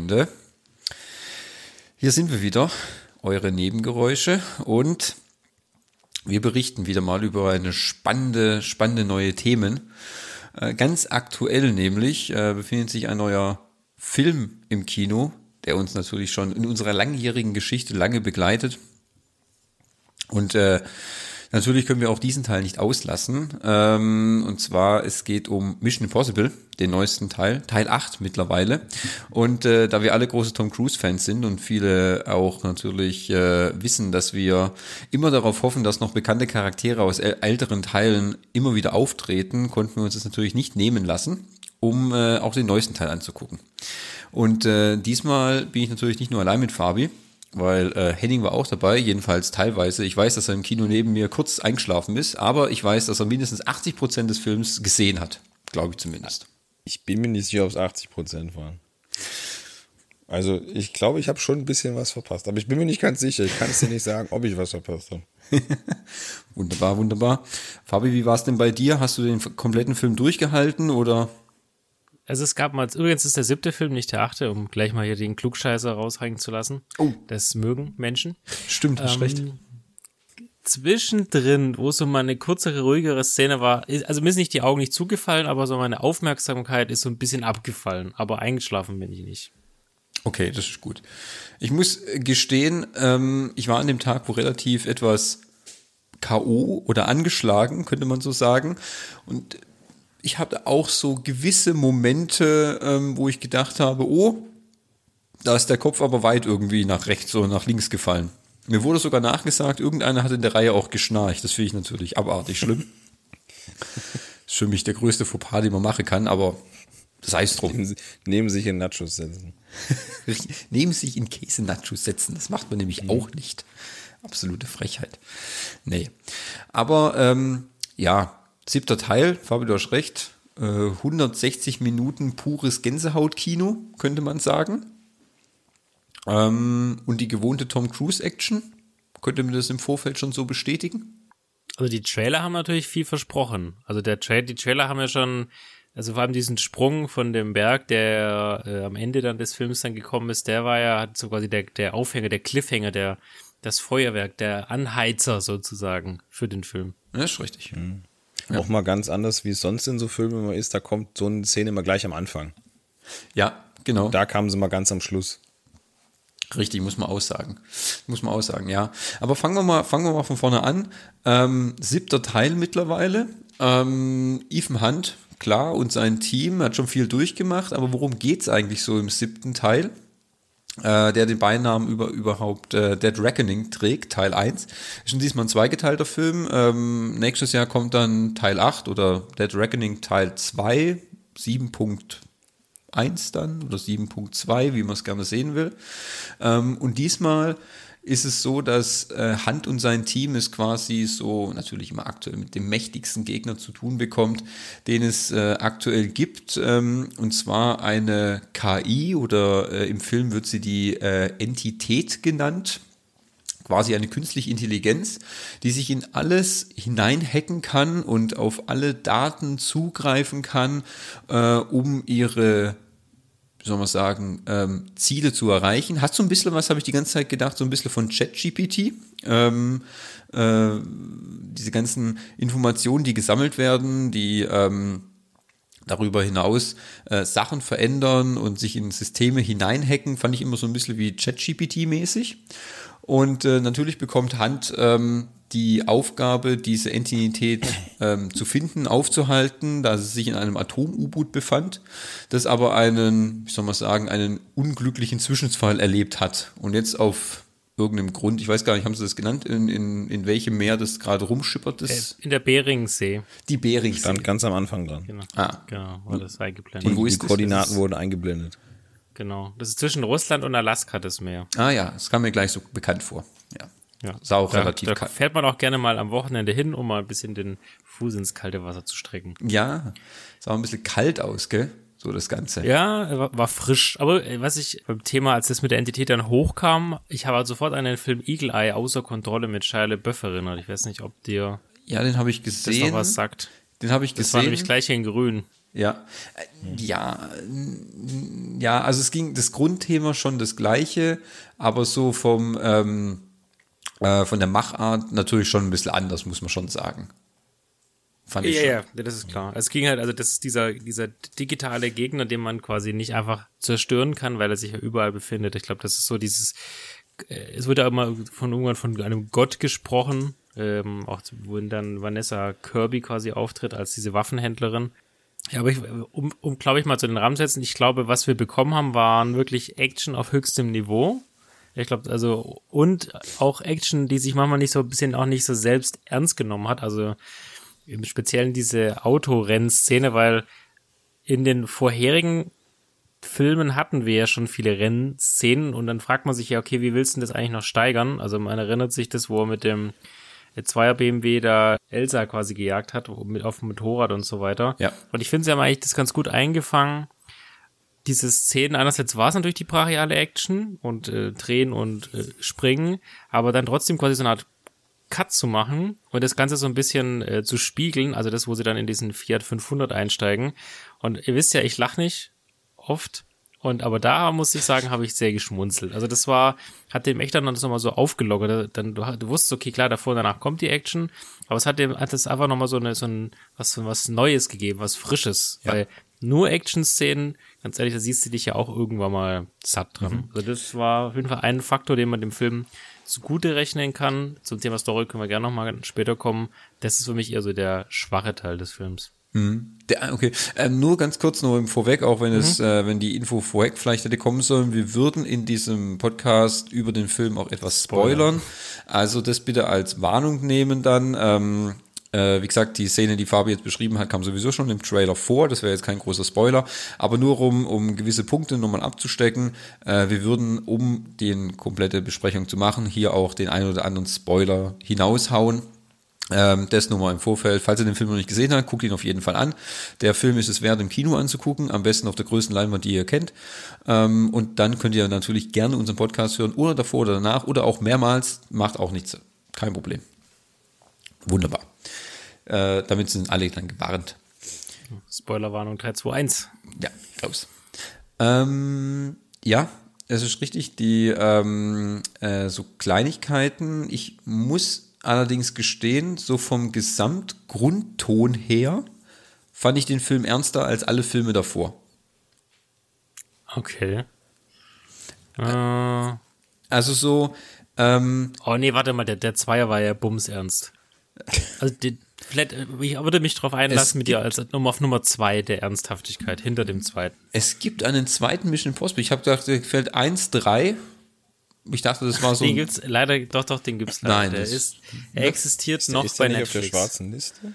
Freunde. Hier sind wir wieder, eure Nebengeräusche und wir berichten wieder mal über eine spannende, spannende neue Themen. Äh, ganz aktuell nämlich äh, befindet sich ein neuer Film im Kino, der uns natürlich schon in unserer langjährigen Geschichte lange begleitet. Und äh, Natürlich können wir auch diesen Teil nicht auslassen. Ähm, und zwar, es geht um Mission Impossible, den neuesten Teil, Teil 8 mittlerweile. Und äh, da wir alle große Tom Cruise-Fans sind und viele auch natürlich äh, wissen, dass wir immer darauf hoffen, dass noch bekannte Charaktere aus älteren Teilen immer wieder auftreten, konnten wir uns das natürlich nicht nehmen lassen, um äh, auch den neuesten Teil anzugucken. Und äh, diesmal bin ich natürlich nicht nur allein mit Fabi, weil äh, Henning war auch dabei, jedenfalls teilweise. Ich weiß, dass er im Kino neben mir kurz eingeschlafen ist, aber ich weiß, dass er mindestens 80 Prozent des Films gesehen hat. Glaube ich zumindest. Ich bin mir nicht sicher, ob es 80 Prozent waren. Also ich glaube, ich habe schon ein bisschen was verpasst, aber ich bin mir nicht ganz sicher. Ich kann es dir nicht sagen, ob ich was verpasst habe. wunderbar, wunderbar. Fabi, wie war es denn bei dir? Hast du den kompletten Film durchgehalten oder? Also es gab mal, übrigens ist der siebte Film, nicht der achte, um gleich mal hier den Klugscheißer raushängen zu lassen. Oh. Das mögen Menschen. Stimmt, hast ähm, recht. Zwischendrin, wo so mal eine kürzere, ruhigere Szene war, also mir ist nicht die Augen nicht zugefallen, aber so meine Aufmerksamkeit ist so ein bisschen abgefallen. Aber eingeschlafen bin ich nicht. Okay, das ist gut. Ich muss gestehen, ähm, ich war an dem Tag, wo relativ etwas K.O. oder angeschlagen, könnte man so sagen. Und ich hatte auch so gewisse Momente, ähm, wo ich gedacht habe, oh, da ist der Kopf aber weit irgendwie nach rechts oder nach links gefallen. Mir wurde sogar nachgesagt, irgendeiner hat in der Reihe auch geschnarcht. Das finde ich natürlich abartig schlimm. ist für mich der größte Fauxpas, den man machen kann, aber sei es drum. Nehmen, neben sich in Nachos setzen. neben sich in Käse-Nachos setzen. Das macht man nämlich mhm. auch nicht. Absolute Frechheit. Nee. Aber ähm, ja, Siebter Teil, Fabio, du hast recht. Äh, 160 Minuten pures Gänsehautkino, könnte man sagen. Ähm, und die gewohnte Tom Cruise-Action. Könnte man das im Vorfeld schon so bestätigen? Also die Trailer haben natürlich viel versprochen. Also der Tra die Trailer haben ja schon, also vor allem diesen Sprung von dem Berg, der äh, am Ende dann des Films dann gekommen ist, der war ja hat so quasi der, der Aufhänger, der Cliffhanger, der das Feuerwerk, der Anheizer sozusagen für den Film. Ja, ist richtig. Mhm. Ja. Auch mal ganz anders, wie es sonst in so Filmen immer ist. Da kommt so eine Szene immer gleich am Anfang. Ja, genau. Da kamen sie mal ganz am Schluss. Richtig, muss man aussagen. Muss man aussagen, ja. Aber fangen wir mal, fangen wir mal von vorne an. Ähm, siebter Teil mittlerweile. Ähm, Ethan Hunt, klar, und sein Team hat schon viel durchgemacht, aber worum geht es eigentlich so im siebten Teil? Äh, der den Beinamen über überhaupt äh, Dead Reckoning trägt, Teil 1. Ist diesmal ein zweigeteilter Film. Ähm, nächstes Jahr kommt dann Teil 8 oder Dead Reckoning Teil 2, 7.1 dann oder 7.2, wie man es gerne sehen will. Ähm, und diesmal ist es so, dass äh, Hunt und sein Team es quasi so natürlich immer aktuell mit dem mächtigsten Gegner zu tun bekommt, den es äh, aktuell gibt. Ähm, und zwar eine KI oder äh, im Film wird sie die äh, Entität genannt quasi eine künstliche Intelligenz, die sich in alles hineinhacken kann und auf alle Daten zugreifen kann, äh, um ihre wie soll man sagen, ähm, Ziele zu erreichen. Hat so ein bisschen was, habe ich die ganze Zeit gedacht, so ein bisschen von ChatGPT. Ähm, äh, diese ganzen Informationen, die gesammelt werden, die ähm, darüber hinaus äh, Sachen verändern und sich in Systeme hineinhacken, fand ich immer so ein bisschen wie ChatGPT-mäßig. Und äh, natürlich bekommt Hand ähm, die Aufgabe, diese Entität ähm, zu finden, aufzuhalten, da sie sich in einem Atom-U-Boot befand, das aber einen, wie soll man sagen, einen unglücklichen Zwischenfall erlebt hat und jetzt auf irgendeinem Grund, ich weiß gar nicht, haben sie das genannt, in, in, in welchem Meer das gerade rumschippert ist? Äh, in der Beringsee. Die Beringsee. Stand ganz am Anfang dran. Genau, ah. genau war das eingeblendet. Und wo ist die Koordinaten wurden eingeblendet. Genau. Das ist zwischen Russland und Alaska das Meer. Ah ja, das kam mir gleich so bekannt vor. Ja. Ja, ist auch da, relativ da kalt. fährt man auch gerne mal am Wochenende hin, um mal ein bisschen den Fuß ins kalte Wasser zu strecken. Ja, sah auch ein bisschen kalt aus, gell? So das Ganze. Ja, war, war frisch. Aber äh, was ich beim Thema, als das mit der Entität dann hochkam, ich habe halt sofort an den Film Eagle Eye außer Kontrolle mit Shia LaBeouf erinnert. Ich weiß nicht, ob dir ja, den habe ich gesehen. Das noch was sagt. Den habe ich gesehen. Das war nämlich gleich in grün. Ja, äh, ja, ja, also es ging das Grundthema schon das gleiche, aber so vom ähm, äh, von der Machart natürlich schon ein bisschen anders, muss man schon sagen. Fand ich ja, schon. ja, das ist klar. Es ging halt, also das ist dieser, dieser digitale Gegner, den man quasi nicht einfach zerstören kann, weil er sich ja überall befindet. Ich glaube, das ist so dieses, äh, es wird ja immer von irgendwann von einem Gott gesprochen, ähm, auch wo dann Vanessa Kirby quasi auftritt als diese Waffenhändlerin. Ja, aber ich, um, um glaube ich mal zu den Rahmen setzen, ich glaube, was wir bekommen haben, waren wirklich Action auf höchstem Niveau. Ich glaube, also, und auch Action, die sich manchmal nicht so ein bisschen auch nicht so selbst ernst genommen hat. Also, im Speziellen diese Autorennszene, weil in den vorherigen Filmen hatten wir ja schon viele Rennszenen und dann fragt man sich ja, okay, wie willst du das eigentlich noch steigern? Also man erinnert sich das, wo er mit dem Zweier BMW da Elsa quasi gejagt hat, mit auf dem Motorrad und so weiter. Ja. Und ich finde, sie haben eigentlich das ganz gut eingefangen. Diese Szenen, einerseits war es natürlich die brachiale Action und äh, Drehen und äh, Springen, aber dann trotzdem quasi so eine Art Cut zu machen und das Ganze so ein bisschen äh, zu spiegeln, also das, wo sie dann in diesen Fiat 500 einsteigen. Und ihr wisst ja, ich lach nicht oft. Und aber da muss ich sagen, habe ich sehr geschmunzelt. Also das war, hat dem echt dann das nochmal so aufgelockert. Dann du, du wusstest, okay, klar, davor und danach kommt die Action, aber es hat dem hat es einfach nochmal so eine so ein was was Neues gegeben, was Frisches. Ja. Weil nur Action-Szenen, ganz ehrlich, da siehst du dich ja auch irgendwann mal satt dran. Mhm. Also das war auf jeden Fall ein Faktor, den man dem Film zugute rechnen kann. Zum Thema Story können wir gerne nochmal später kommen. Das ist für mich eher so der schwache Teil des Films. Mhm. Der, okay, ähm, nur ganz kurz nur im Vorweg, auch wenn mhm. es, äh, wenn die Info vorweg vielleicht hätte kommen sollen, wir würden in diesem Podcast über den Film auch etwas spoilern. Also das bitte als Warnung nehmen dann. Ähm, äh, wie gesagt, die Szene, die Fabi jetzt beschrieben hat, kam sowieso schon im Trailer vor. Das wäre jetzt kein großer Spoiler. Aber nur um, um gewisse Punkte nochmal abzustecken. Äh, wir würden, um die komplette Besprechung zu machen, hier auch den ein oder anderen Spoiler hinaushauen. Ähm, das nur mal im Vorfeld. Falls ihr den Film noch nicht gesehen habt, guckt ihn auf jeden Fall an. Der Film ist es wert, im Kino anzugucken. Am besten auf der größten Leinwand, die ihr kennt. Ähm, und dann könnt ihr natürlich gerne unseren Podcast hören oder davor oder danach oder auch mehrmals. Macht auch nichts. Kein Problem. Wunderbar. Äh, damit sind alle dann gewarnt. Spoilerwarnung 321. Ja, ich glaub's. Ähm, ja, es ist richtig, die ähm, äh, so Kleinigkeiten. Ich muss allerdings gestehen, so vom Gesamtgrundton her fand ich den Film ernster als alle Filme davor. Okay. Äh. Also so. Ähm, oh nee, warte mal, der, der Zweier war ja bumsernst. Also die, vielleicht, ich würde mich darauf einlassen mit dir als Nummer auf Nummer zwei der Ernsthaftigkeit hinter dem zweiten. Es gibt einen zweiten Mission Impossible. Ich habe gedacht, der gefällt 1, 3. Ich dachte, das war so. Den gibt's leider, doch, doch, den gibt's leider. Nein, der ist, er existiert ist, noch ist bei nicht Netflix. auf der schwarzen Liste?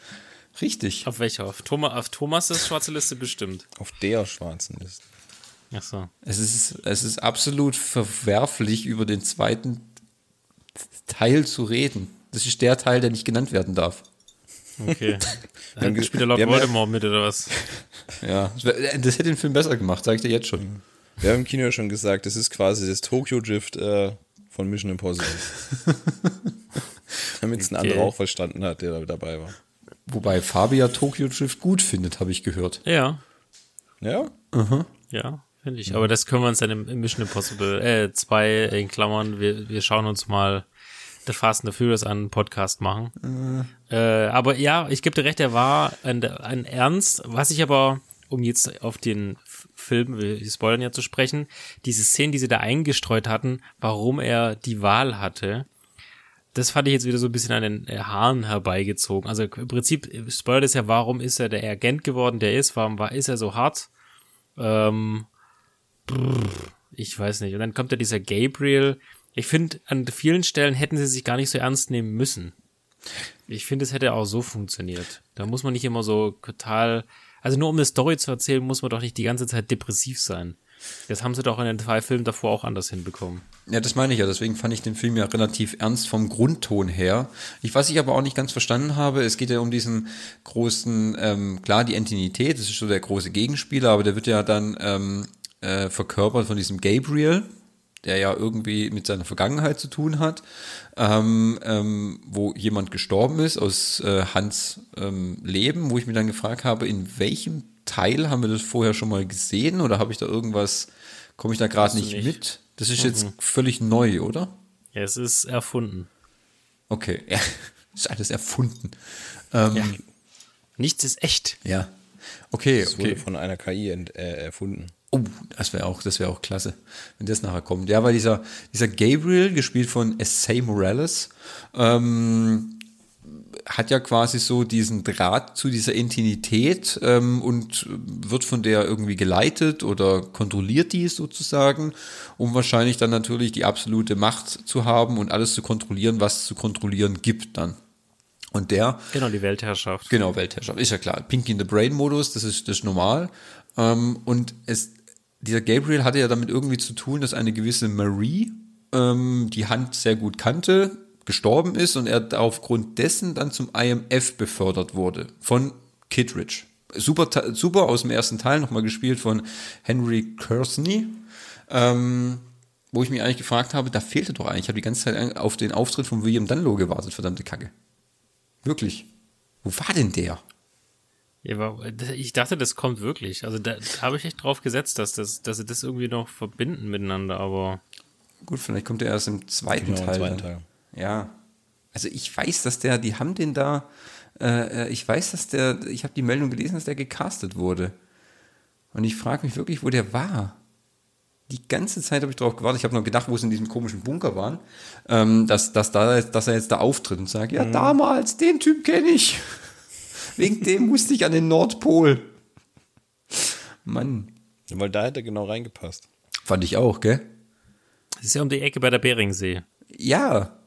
Richtig. Auf welcher? Auf, Thomas, auf Thomas' schwarze Liste bestimmt. Auf der schwarzen Liste. Ach so. Es ist, es ist absolut verwerflich, über den zweiten Teil zu reden. Das ist der Teil, der nicht genannt werden darf. Okay. Dann spielt er Lord Voldemort mit oder was? Ja, das hätte den Film besser gemacht, sag ich dir jetzt schon. Wir haben im Kino ja schon gesagt, das ist quasi das Tokyo Drift äh, von Mission Impossible. Damit es ein okay. anderer auch verstanden hat, der dabei war. Wobei Fabia Tokyo Drift gut findet, habe ich gehört. Ja. Ja? Mhm. Ja, finde ich. Aber das können wir uns dann im Mission Impossible äh, 2 in Klammern, wir, wir schauen uns mal The Fast and the Furious einen Podcast machen. Äh. Äh, aber ja, ich gebe dir recht, er war ein, ein Ernst. Was ich aber, um jetzt auf den Film, wir spoilern ja zu sprechen, diese Szenen, die sie da eingestreut hatten, warum er die Wahl hatte, das fand ich jetzt wieder so ein bisschen an den Haaren herbeigezogen. Also im Prinzip spoilert es ja, warum ist er der Agent geworden, der ist, warum war, ist er so hart? Ähm, brr, ich weiß nicht. Und dann kommt ja dieser Gabriel, ich finde, an vielen Stellen hätten sie sich gar nicht so ernst nehmen müssen. Ich finde, es hätte auch so funktioniert. Da muss man nicht immer so total, also nur um eine Story zu erzählen, muss man doch nicht die ganze Zeit depressiv sein. Das haben sie doch in den zwei Filmen davor auch anders hinbekommen. Ja, das meine ich ja. Deswegen fand ich den Film ja relativ ernst vom Grundton her. Ich, was ich aber auch nicht ganz verstanden habe, es geht ja um diesen großen, ähm, klar, die Entität, das ist so der große Gegenspieler, aber der wird ja dann ähm, äh, verkörpert von diesem Gabriel, der ja irgendwie mit seiner Vergangenheit zu tun hat, ähm, ähm, wo jemand gestorben ist aus äh, Hans ähm, Leben, wo ich mir dann gefragt habe, in welchem Teil? Haben wir das vorher schon mal gesehen oder habe ich da irgendwas, komme ich da gerade nicht, nicht. mit? Das ist jetzt völlig neu, oder? Ja, es ist erfunden. Okay, ja, ist alles erfunden. Ähm, ja. Nichts ist echt. Okay, Es wurde okay. von einer KI ent, äh, erfunden. Oh, das wäre auch, das wäre auch klasse, wenn das nachher kommt. Ja, weil dieser, dieser Gabriel, gespielt von Essay Morales, ähm, hat ja quasi so diesen Draht zu dieser Intimität ähm, und wird von der irgendwie geleitet oder kontrolliert die sozusagen, um wahrscheinlich dann natürlich die absolute Macht zu haben und alles zu kontrollieren, was es zu kontrollieren gibt dann. Und der Genau, die Weltherrschaft. Genau, Weltherrschaft. Ist ja klar. Pinky in the Brain Modus, das ist, das ist normal. Ähm, und es, dieser Gabriel hatte ja damit irgendwie zu tun, dass eine gewisse Marie ähm, die Hand sehr gut kannte, gestorben ist und er aufgrund dessen dann zum IMF befördert wurde von Kittredge. Super, super aus dem ersten Teil nochmal gespielt von Henry Kersney. Ähm, wo ich mich eigentlich gefragt habe, da fehlte doch eigentlich. Ich habe die ganze Zeit auf den Auftritt von William Dunlow gewartet, verdammte Kacke. Wirklich. Wo war denn der? Ich dachte, das kommt wirklich. Also da habe ich echt drauf gesetzt, dass, das, dass sie das irgendwie noch verbinden miteinander, aber Gut, vielleicht kommt er erst im zweiten Genau, im Teil. zweiten dann. Teil. Ja. Also ich weiß, dass der, die haben den da, äh, äh, ich weiß, dass der, ich habe die Meldung gelesen, dass der gecastet wurde. Und ich frage mich wirklich, wo der war. Die ganze Zeit habe ich drauf gewartet. Ich habe noch gedacht, wo sie in diesem komischen Bunker waren, ähm, dass, dass, da, dass er jetzt da auftritt und sagt, ja, damals, den Typ kenne ich. Wegen dem musste ich an den Nordpol. Mann. Weil da hätte er genau reingepasst. Fand ich auch, gell? es ist ja um die Ecke bei der Beringsee. Ja.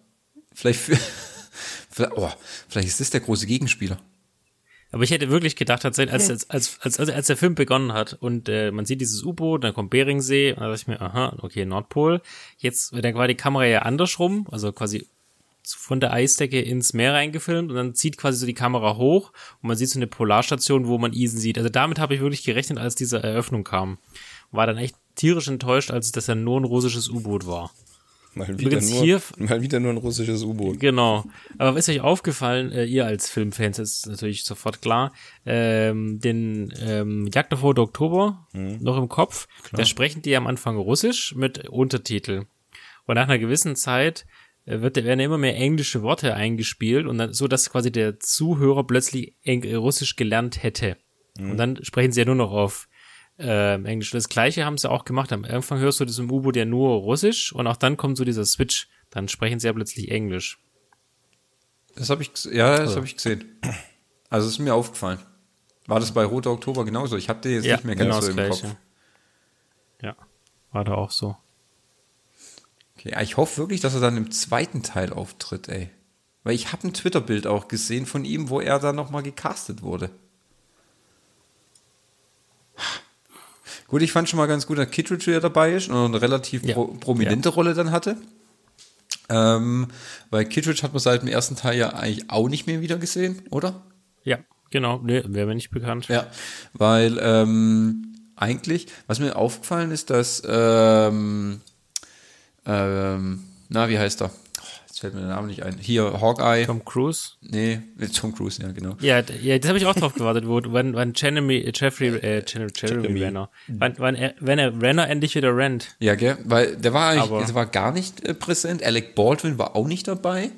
Vielleicht, für, vielleicht, oh, vielleicht ist das der große Gegenspieler. Aber ich hätte wirklich gedacht, tatsächlich, als, als, als, als, als, als der Film begonnen hat und äh, man sieht dieses U-Boot, dann kommt Beringsee, und dann dachte ich mir, aha, okay, Nordpol. Jetzt wird dann quasi die Kamera ja andersrum, also quasi von der Eisdecke ins Meer reingefilmt und dann zieht quasi so die Kamera hoch und man sieht so eine Polarstation, wo man Isen sieht. Also damit habe ich wirklich gerechnet, als diese Eröffnung kam. War dann echt tierisch enttäuscht, als das ja nur ein russisches U-Boot war. Mal wieder, Übrigens nur, hier- mal wieder nur ein russisches U-Boot. Genau. Aber ist euch aufgefallen, äh, ihr als Filmfans ist natürlich sofort klar, ähm, den ähm, Jagd auf Rote Oktober noch im Kopf, da sprechen die am Anfang Russisch mit Untertitel. Und nach einer gewissen Zeit wird, werden immer mehr englische Worte eingespielt und dann, so, dass quasi der Zuhörer plötzlich Eng äh, Russisch gelernt hätte. Und dann sprechen sie ja nur noch auf ähm, Englisch. Das gleiche haben sie auch gemacht. Am Anfang hörst du das im U-Boot ja nur Russisch und auch dann kommt so dieser Switch. Dann sprechen sie ja plötzlich Englisch. Das habe ich, ja, das habe ich gesehen. Also es ist mir aufgefallen. War das bei Roter Oktober genauso? Ich habe den jetzt nicht mehr ganz so im Kopf. Ja, war da auch so. Okay, ich hoffe wirklich, dass er dann im zweiten Teil auftritt, ey. Weil ich habe ein Twitter-Bild auch gesehen von ihm, wo er dann nochmal gecastet wurde. Gut, ich fand schon mal ganz gut, dass Kittredge ja dabei ist und eine relativ Ja. pro prominente Rolle dann hatte. Ähm, weil Kittredge hat man seit dem ersten Teil ja eigentlich auch nicht mehr wieder gesehen, oder? Ja, genau. Nee, wäre mir nicht bekannt. Ja, weil ähm, eigentlich, was mir aufgefallen ist, dass, ähm, ähm, na, wie heißt er? Jetzt fällt mir der Name nicht ein. Hier, Hawkeye. Tom Cruise. Nee, Tom Cruise, ja, genau. Ja, ja das habe ich auch drauf gewartet, wo, wann, wann Jeremy, äh, Jeffrey, äh, Jeremy, Jeremy Jeremy. Renner, wann, wann er, wenn er Renner endlich wieder rennt. Ja, gell? Weil der war eigentlich, Aber- der war gar nicht äh, präsent. Alec Baldwin war auch nicht dabei.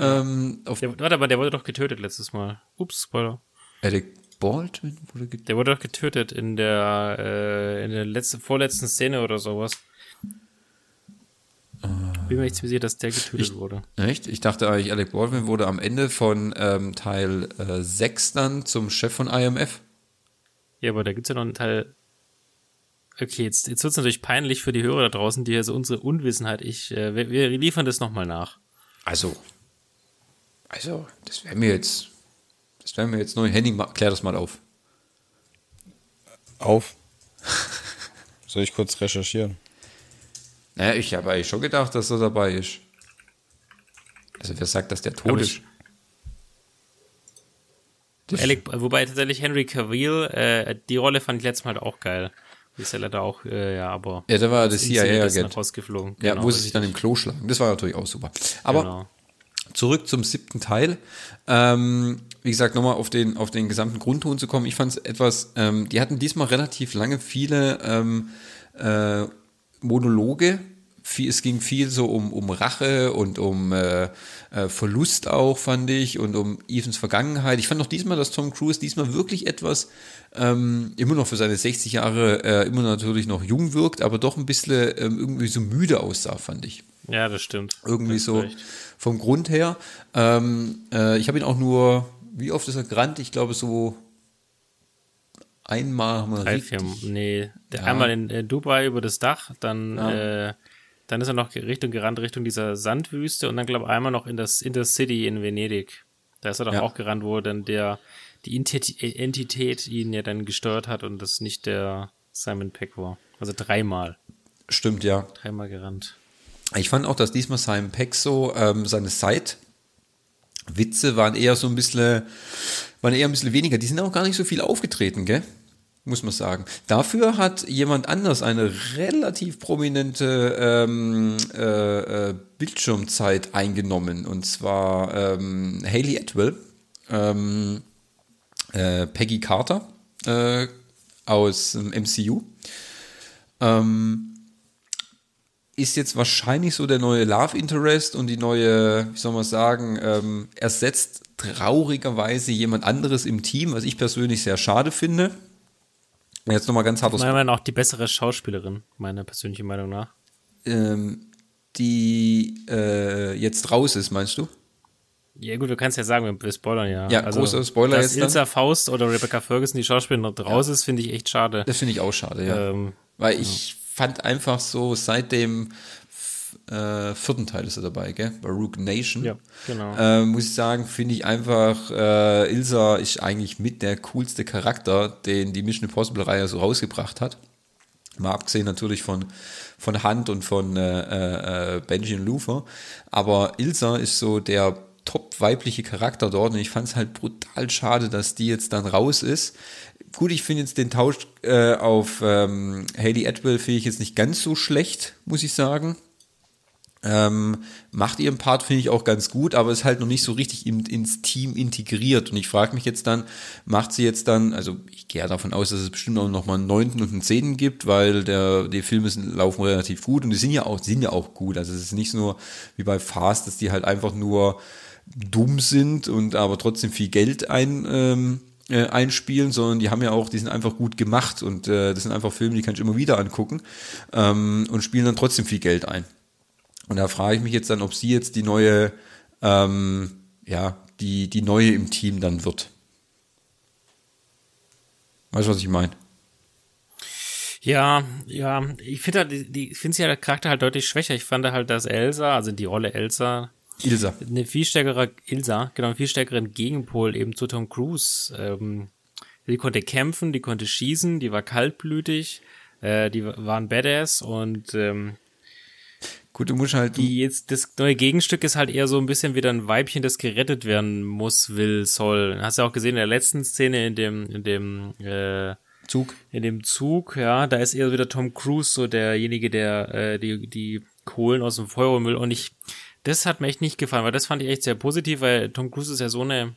Ähm, auf Der, warte, aber der wurde doch getötet letztes Mal. Ups, Spoiler. Alec Baldwin wurde get Der wurde doch getötet in der, äh, in der letzten, vorletzten Szene oder sowas. Bin mir nicht sicher, dass der getötet wurde. Echt? Ich dachte eigentlich, Alec Baldwin wurde am Ende von ähm, Teil äh, 6 dann zum Chef von IMF. Ja, aber da gibt's ja noch einen Teil. Okay, jetzt, jetzt wird's natürlich peinlich für die Hörer da draußen, die hier so unsere Unwissenheit. Ich, äh, wir, wir liefern das nochmal nach. Also, also, das wäre mir jetzt, das wäre mir jetzt neu. Henning, klär das mal auf. Auf. Soll ich kurz recherchieren? Naja, ich habe eigentlich schon gedacht, dass er dabei ist. Also, wer sagt, dass der tot ist? Alec, wobei tatsächlich Henry Cavill, äh, die Rolle fand ich letztes Mal auch geil. Die ist ja leider auch, äh, ja, aber. Ja, der war ist CIA-Agent. rausgeflogen. Ja, Genau, wo sie sich dann im Klo schlagen. Das war natürlich auch super. Aber Genau. zurück zum siebten Teil. Ähm, wie gesagt, nochmal auf den, auf den gesamten Grundton zu kommen, ich fand es etwas, ähm, die hatten diesmal relativ lange viele ähm, äh, Monologe. Viel, es ging viel so um, um Rache und um äh, äh, Verlust auch, fand ich, und um Evans Vergangenheit. Ich fand auch diesmal, dass Tom Cruise diesmal wirklich etwas, ähm, immer noch für seine 60 Jahre, äh, immer natürlich noch jung wirkt, aber doch ein bisschen ähm, irgendwie so müde aussah, fand ich. Ja, das stimmt. Irgendwie Das so recht. vom Grund her. Ähm, äh, ich habe ihn auch nur, wie oft ist er gerannt? Ich glaube so einmal haben wir Drei, richtig- vier, nee. Der Ja. Einmal in äh, Dubai über das Dach, dann, Ja. äh, dann ist er noch Richtung gerannt, Richtung dieser Sandwüste und dann, glaube ich, einmal noch in das Intercity in Venedig. Da ist er doch Ja. auch gerannt, wo dann der, die Entität, ihn ja dann gesteuert hat und das nicht der Simon Peck war. Also dreimal. Stimmt, ja. Dreimal gerannt. Ich fand auch, dass diesmal Simon Peck so ähm, seine Side-Witze waren eher so ein bisschen, waren eher ein bisschen weniger. Die sind auch gar nicht so viel aufgetreten, gell? Muss man sagen. Dafür hat jemand anders eine relativ prominente ähm, äh, äh, Bildschirmzeit eingenommen. Und zwar ähm, Haley Atwell, ähm, äh, Peggy Carter äh, aus dem MCU. Ähm, ist jetzt wahrscheinlich so der neue Love Interest und die neue, wie soll man sagen, ähm, ersetzt traurigerweise jemand anderes im Team, was ich persönlich sehr schade finde. Jetzt nochmal ganz hart aus Meiner Meinung nach auch die bessere Schauspielerin, meiner persönlichen Meinung nach. ähm, die äh, jetzt raus ist, meinst du? Ja gut, du kannst ja sagen, wir spoilern ja. Ja, großer Spoiler dass jetzt dann. Ilsa Faust oder Rebecca Ferguson, die Schauspielerin, noch raus ist, finde ich echt schade. Das finde ich auch schade, ja. Ähm, Weil ich fand einfach so seit dem f- äh, vierten Teil ist er dabei, gell? Rook Nation. Ja, genau. Äh, muss ich sagen, finde ich einfach, äh, Ilsa ist eigentlich mit der coolste Charakter, den die Mission Impossible-Reihe so rausgebracht hat. Mal abgesehen natürlich von, von Hunt und von äh, äh, Benji und Luther. Aber Ilsa ist so der top weibliche Charakter dort und ich fand es halt brutal schade, dass die jetzt dann raus ist. Gut, ich finde jetzt den Tausch äh, auf ähm, Haley Atwell finde ich jetzt nicht ganz so schlecht, muss ich sagen. Ähm, macht ihren Part, finde ich auch ganz gut, aber ist halt noch nicht so richtig in, ins Team integriert. Und ich frage mich jetzt dann, macht sie jetzt dann, also ich gehe ja davon aus, dass es bestimmt auch noch mal einen neunten und einen zehnten gibt, weil der, die Filme sind, laufen relativ gut und die sind ja auch, sind ja auch gut. Also es ist nicht nur wie bei Fast, dass die halt einfach nur dumm sind und aber trotzdem viel Geld ein, ähm, äh, einspielen, sondern die haben ja auch, die sind einfach gut gemacht und äh, das sind einfach Filme, die kann ich immer wieder angucken ähm, und spielen dann trotzdem viel Geld ein. Und da frage ich mich jetzt dann, ob sie jetzt die neue, ähm, ja, die, die neue im Team dann wird. Weißt du, was ich meine? Ja, ja, ich finde halt, ich finde sie ja der Charakter halt deutlich schwächer. Ich fand halt, dass Elsa, also die Rolle Elsa, Ilsa. eine viel stärkere, Ilsa, genau, einen viel stärkeren Gegenpol eben zu Tom Cruise. Ähm, die konnte kämpfen, die konnte schießen, die war kaltblütig, äh, die war ein Badass und ähm, Gut, du musst halt, die jetzt, das neue Gegenstück ist halt eher so ein bisschen wieder ein Weibchen, das gerettet werden muss, will, soll. Hast du auch gesehen in der letzten Szene in dem, in dem, äh, Zug. in dem Zug, ja, da ist eher wieder Tom Cruise so derjenige, der äh, die, die Kohlen aus dem Feuer holen will. Und ich, das hat mir echt nicht gefallen, weil das fand ich echt sehr positiv, weil Tom Cruise ist ja so eine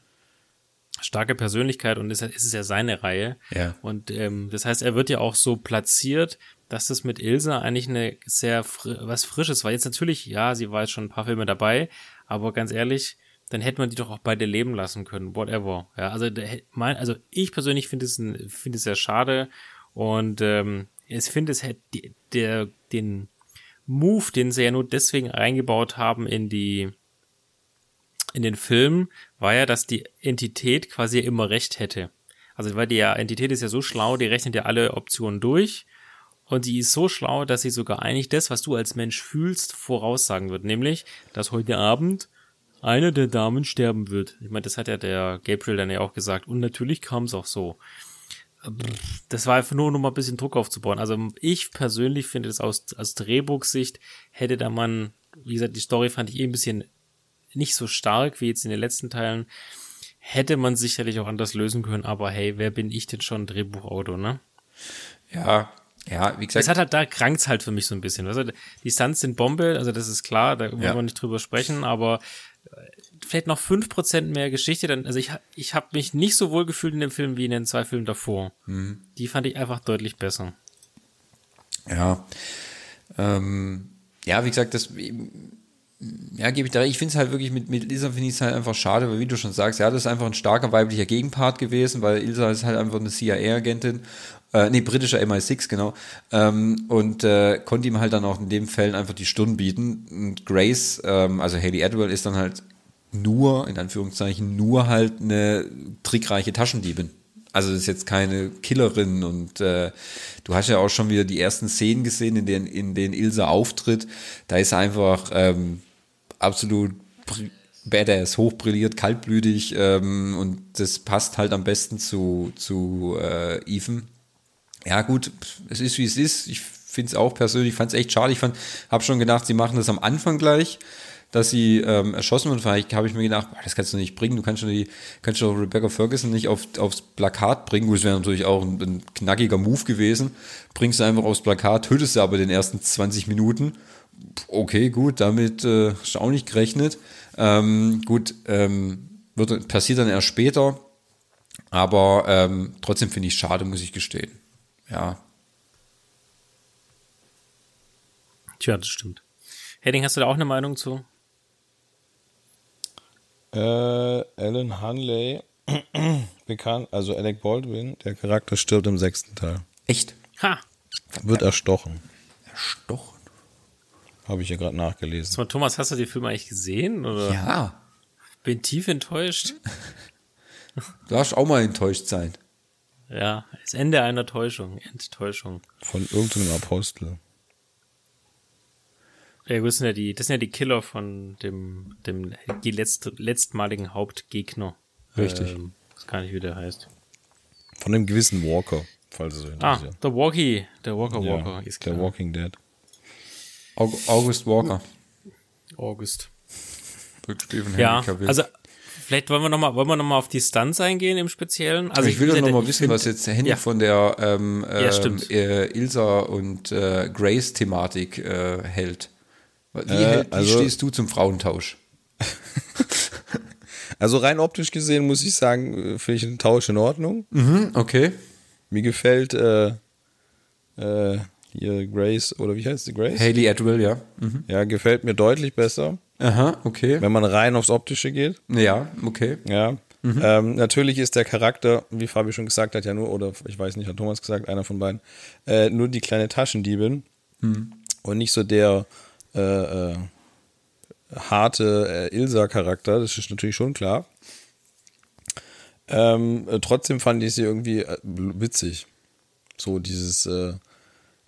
starke Persönlichkeit und es ist, es ist ja seine Reihe. Ja. Und ähm, das heißt, er wird ja auch so platziert, dass das mit Ilsa eigentlich eine sehr fri was Frisches war. Jetzt natürlich, ja, sie war jetzt schon ein paar Filme dabei, aber ganz ehrlich, dann hätte man die doch auch beide leben lassen können, whatever. Ja, also, mein, also ich persönlich finde es finde es sehr schade und ähm, ich finde es hätte der den Move, den sie ja nur deswegen eingebaut haben in die in den Film, war ja, dass die Entität quasi immer recht hätte. Also weil die ja, Entität ist ja so schlau, die rechnet ja alle Optionen durch und sie ist so schlau, dass sie sogar eigentlich das, was du als Mensch fühlst, voraussagen wird. Nämlich, dass heute Abend eine der Damen sterben wird. Ich meine, das hat ja der Gabriel dann ja auch gesagt. Und natürlich kam es auch so. Das war einfach nur, um mal ein bisschen Druck aufzubauen. Also ich persönlich finde das aus, aus Drehbuchsicht hätte da man, wie gesagt, die Story fand ich eh ein bisschen nicht so stark wie jetzt in den letzten Teilen. Hätte man sicherlich auch anders lösen können, aber hey, wer bin ich denn schon Drehbuchautor, ne? Ja, ja, wie gesagt. Es hat halt, da krankt's halt für mich so ein bisschen. Also die Stunts sind Bombe, also das ist klar, da wollen Ja. wir nicht drüber sprechen, aber äh, vielleicht noch 5% mehr Geschichte, dann, also ich, ich habe mich nicht so wohl gefühlt in dem Film wie in den zwei Filmen davor. Mhm. Die fand ich einfach deutlich besser. Ja. Ähm, ja, wie gesagt, das ja, gebe ich da. Ich finde es halt wirklich mit, mit Ilsa finde ich es halt einfach schade, weil wie du schon sagst, ja, das ist einfach ein starker weiblicher Gegenpart gewesen, weil Ilsa ist halt einfach eine CIA-Agentin, äh, nee, britischer MI6, genau, ähm, und äh, konnte ihm halt dann auch in dem Fällen einfach die Stunden bieten. Und Grace, ähm, also Haley Atwell ist dann halt nur, in Anführungszeichen, nur halt eine trickreiche Taschendiebin. Also das ist jetzt keine Killerin und äh, du hast ja auch schon wieder die ersten Szenen gesehen, in denen, in denen Ilsa auftritt. Da ist einfach ähm, absolut badass, hochbrilliert, kaltblütig ähm, und das passt halt am besten zu, zu äh, Ethan. Ja gut, es ist wie es ist. Ich finde es auch persönlich, fand es echt schade. Ich fand, habe schon gedacht, sie machen das am Anfang gleich dass sie ähm, erschossen wurden. Vielleicht habe ich mir gedacht, boah, das kannst du nicht bringen. Du kannst schon die, kannst schon Rebecca Ferguson nicht auf, aufs Plakat bringen. Gut, das wäre natürlich auch ein, ein, knackiger Move gewesen. Bringst du einfach aufs Plakat, tötest du aber den ersten 20 Minuten. Okay, gut, damit äh, ist auch nicht gerechnet. Ähm, gut, ähm, wird, passiert dann erst später. Aber ähm, trotzdem finde ich es schade, muss ich gestehen. Ja. Tja, das stimmt. Hedding, hast du da auch eine Meinung zu? Äh, Alan Hunley, bekannt, also Alec Baldwin, der Charakter stirbt im sechsten Teil. Echt? Ha! Wird erstochen. Erstochen? Habe ich ja gerade nachgelesen. Mal, Thomas, hast du den Film eigentlich gesehen? Oder? Ja. Bin tief enttäuscht. Du darfst auch mal enttäuscht sein. Ja, das Ende einer Täuschung, Enttäuschung. Von irgendeinem Apostel. Ja, das sind ja die, das sind ja die Killer von dem, dem die letzt, letztmaligen Hauptgegner. Richtig. Ähm, das kann nicht, wie der heißt. Von dem gewissen Walker, falls es so Ah, interessiert. der Walkie, der Walker Ja, Walker ist klar. der Walking Dead. Aug- August Walker. August. Stephen Ja, also vielleicht wollen wir noch mal, wollen wir noch mal auf die Stunts eingehen im Speziellen. Also ich will doch finde, noch mal ich wissen, finde- was jetzt Henry Ja. von der ähm, ähm, äh, Ilsa und äh, Grace-Thematik äh, hält. Wie, Äh, hält, wie also- stehst du zum Frauentausch? Also rein optisch gesehen muss ich sagen, äh, finde ich den Tausch in Ordnung. Mhm, okay. Mir gefällt äh, äh, hier Grace, oder wie heißt sie, Grace? Haley Atwell, ja. Mhm. Ja, gefällt mir deutlich besser, Aha, okay. wenn man rein aufs Optische geht. Ja, okay. Ja. Ähm, natürlich ist der Charakter, wie Fabi schon gesagt hat, ja nur, oder ich weiß nicht, hat Thomas gesagt, einer von beiden, äh, nur die kleine Taschendiebin und nicht so der äh, äh, harte äh, Ilsa-Charakter, das ist natürlich schon klar. Ähm, äh, trotzdem fand ich sie irgendwie äh, witzig. So dieses,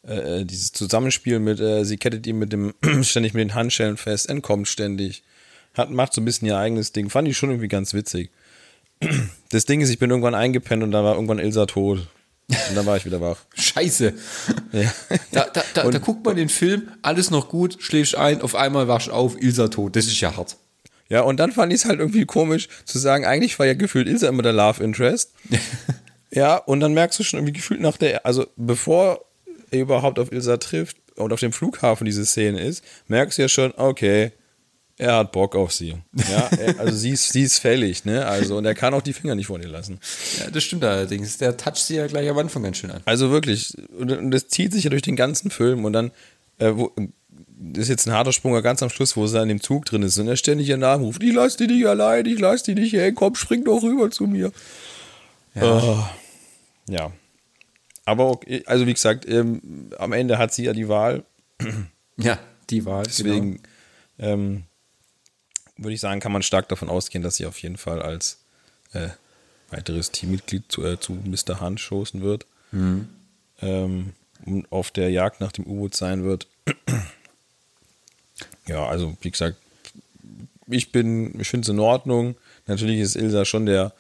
äh, äh, dieses Zusammenspiel mit, äh, sie kettet ihn mit dem, ständig mit den Handschellen fest, entkommt ständig, hat, macht so ein bisschen ihr eigenes Ding. Fand ich schon irgendwie ganz witzig. Das Ding ist, ich bin irgendwann eingepennt und dann war irgendwann Ilsa tot. Und dann war ich wieder wach. Scheiße. Ja. Da, da, da, da guckt man den Film, alles noch gut, schläfst ein, auf einmal wachst auf, Ilsa tot. Das ist ja hart. Ja, und dann fand ich es halt irgendwie komisch zu sagen, eigentlich war ja gefühlt Ilsa immer der Love Interest. ja, und dann merkst du schon irgendwie gefühlt nach der, also bevor er überhaupt auf Ilsa trifft und auf dem Flughafen diese Szene ist, merkst du ja schon, okay, er hat Bock auf sie. Ja, er, also sie ist, sie ist fällig, ne? Also, und er kann auch die Finger nicht von ihr lassen. Ja, das stimmt allerdings. Der toucht sie ja gleich am Anfang ganz schön an. Also wirklich, und und das zieht sich ja durch den ganzen Film und dann, äh, wo, das ist jetzt ein harter Sprung, ganz am Schluss, wo sie an dem Zug drin ist und er ständig ihren Namen ruft, ich lass die nicht allein, ich lass die nicht hängen, komm, spring doch rüber zu mir. Ja. ja. Aber okay, also wie gesagt, ähm, am Ende hat sie ja die Wahl, Ja, die Wahl. deswegen ähm, würde ich sagen, kann man stark davon ausgehen, dass sie auf jeden Fall als äh, weiteres Teammitglied zu, äh, zu Mr. Hunt stoßen wird. Ähm, und auf der Jagd nach dem U-Boot sein wird. ja, also wie gesagt, ich bin, ich finde es in Ordnung. Natürlich ist Ilsa schon der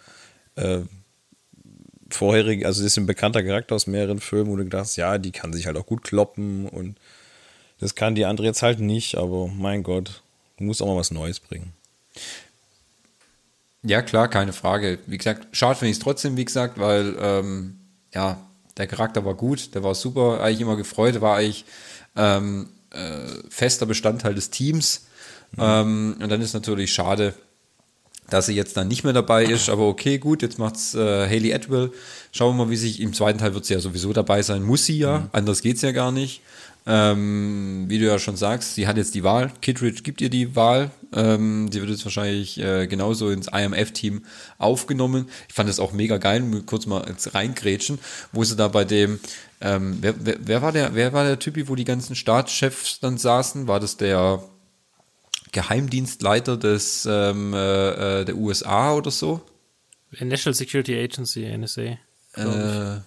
äh, vorherige, also das ist ein bekannter Charakter aus mehreren Filmen, wo du gedacht hast, ja, die kann sich halt auch gut kloppen und das kann die andere jetzt halt nicht, aber mein Gott, du musst auch mal was Neues bringen. Ja, klar, keine Frage. Wie gesagt, schade finde ich es trotzdem, wie gesagt, weil, ähm, ja, der Charakter war gut, der war super, eigentlich immer gefreut, war eigentlich ähm, äh, fester Bestandteil des Teams. Ähm, und dann ist natürlich schade, dass sie jetzt dann nicht mehr dabei ist, aber okay, gut, jetzt macht's äh, Haley Atwell. Schauen wir mal, wie sich im zweiten Teil wird sie ja sowieso dabei sein, muss sie ja, mhm. anders geht's ja gar nicht. Ähm, wie du ja schon sagst, sie hat jetzt die Wahl. Kittridge gibt ihr die Wahl. Ähm, sie wird jetzt wahrscheinlich äh, genauso ins IMF-Team aufgenommen. Ich fand das auch mega geil, kurz mal jetzt reingrätschen, wo sie da bei dem, ähm, wer, wer, wer, war der, wer war der Typ, wo die ganzen Staatschefs dann saßen? War das der Geheimdienstleiter des ähm, äh, äh der USA oder so? National Security Agency, NSA. Äh,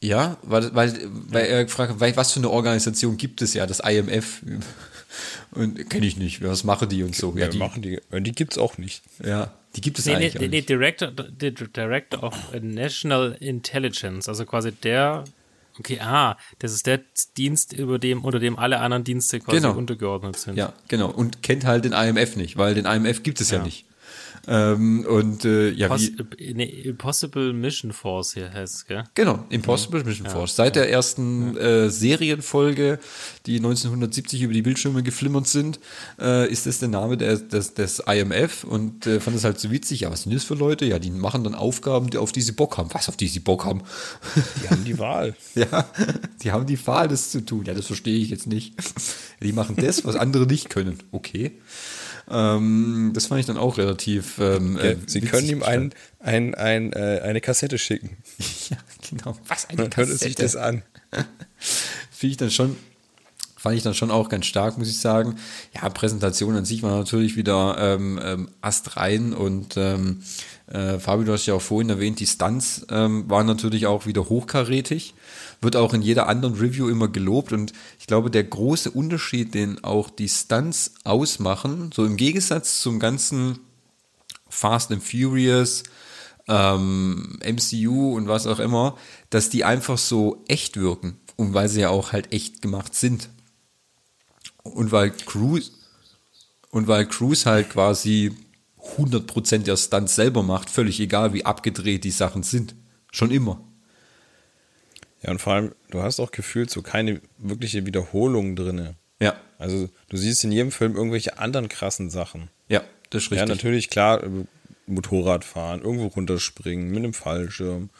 ja, weil, weil, weil er gefragt hat, was für eine Organisation gibt es ja, das IMF? Und kenne ich nicht, was machen die und so. Ja, die machen die, die gibt es auch nicht. Ja, die gibt es nee, eigentlich nee, nee, Director, Director of National Intelligence, also quasi der, okay, ah, das ist der Dienst, über dem, unter dem alle anderen Dienste quasi genau. untergeordnet sind. Ja, genau. Und kennt halt den IMF nicht, weil den IMF gibt es ja, ja nicht. Ähm, und äh, ja, Poss wie, nee, Impossible Mission Force hier heißt es, gell? Genau, Impossible ja. Mission Force. Seit ja. der ersten äh, Serienfolge, die 1970 über die Bildschirme geflimmert sind, äh, ist das der Name des, des, des IMF und äh, fand es halt so witzig. Ja, was sind das für Leute? Ja, die machen dann Aufgaben, die auf die sie Bock haben. Was auf die sie Bock haben? Die haben die Wahl. ja, die haben die Wahl, das zu tun. Ja, das verstehe ich jetzt nicht. Die machen das, was andere nicht können. Okay. Ähm, das fand ich dann auch relativ. Ähm, ja, äh, Sie können ihm ein, ein, ein, äh, eine Kassette schicken. ja, genau. Was eine Kassette? Hört sich das an. Finde ich dann schon fand ich dann schon auch ganz stark, muss ich sagen. Ja, Präsentation an sich war natürlich wieder ähm, ähm, astrein und ähm, äh, Fabio, du hast ja auch vorhin erwähnt, die Stunts ähm, waren natürlich auch wieder hochkarätig wird auch in jeder anderen Review immer gelobt und ich glaube, der große Unterschied, den auch die Stunts ausmachen, so im Gegensatz zum ganzen Fast and Furious, ähm, MCU und was auch immer, dass die einfach so echt wirken und weil sie ja auch halt echt gemacht sind. Und weil Cruise und weil Cruise halt quasi 100% der Stunts selber macht, völlig egal, wie abgedreht die Sachen sind. Schon immer. Ja, und vor allem, du hast auch gefühlt so keine wirkliche Wiederholung drin. Ja. Also du siehst in jedem Film irgendwelche anderen krassen Sachen. Ja, das ist richtig. Ja, natürlich, klar, Motorradfahren, irgendwo runterspringen, mit einem Fallschirm.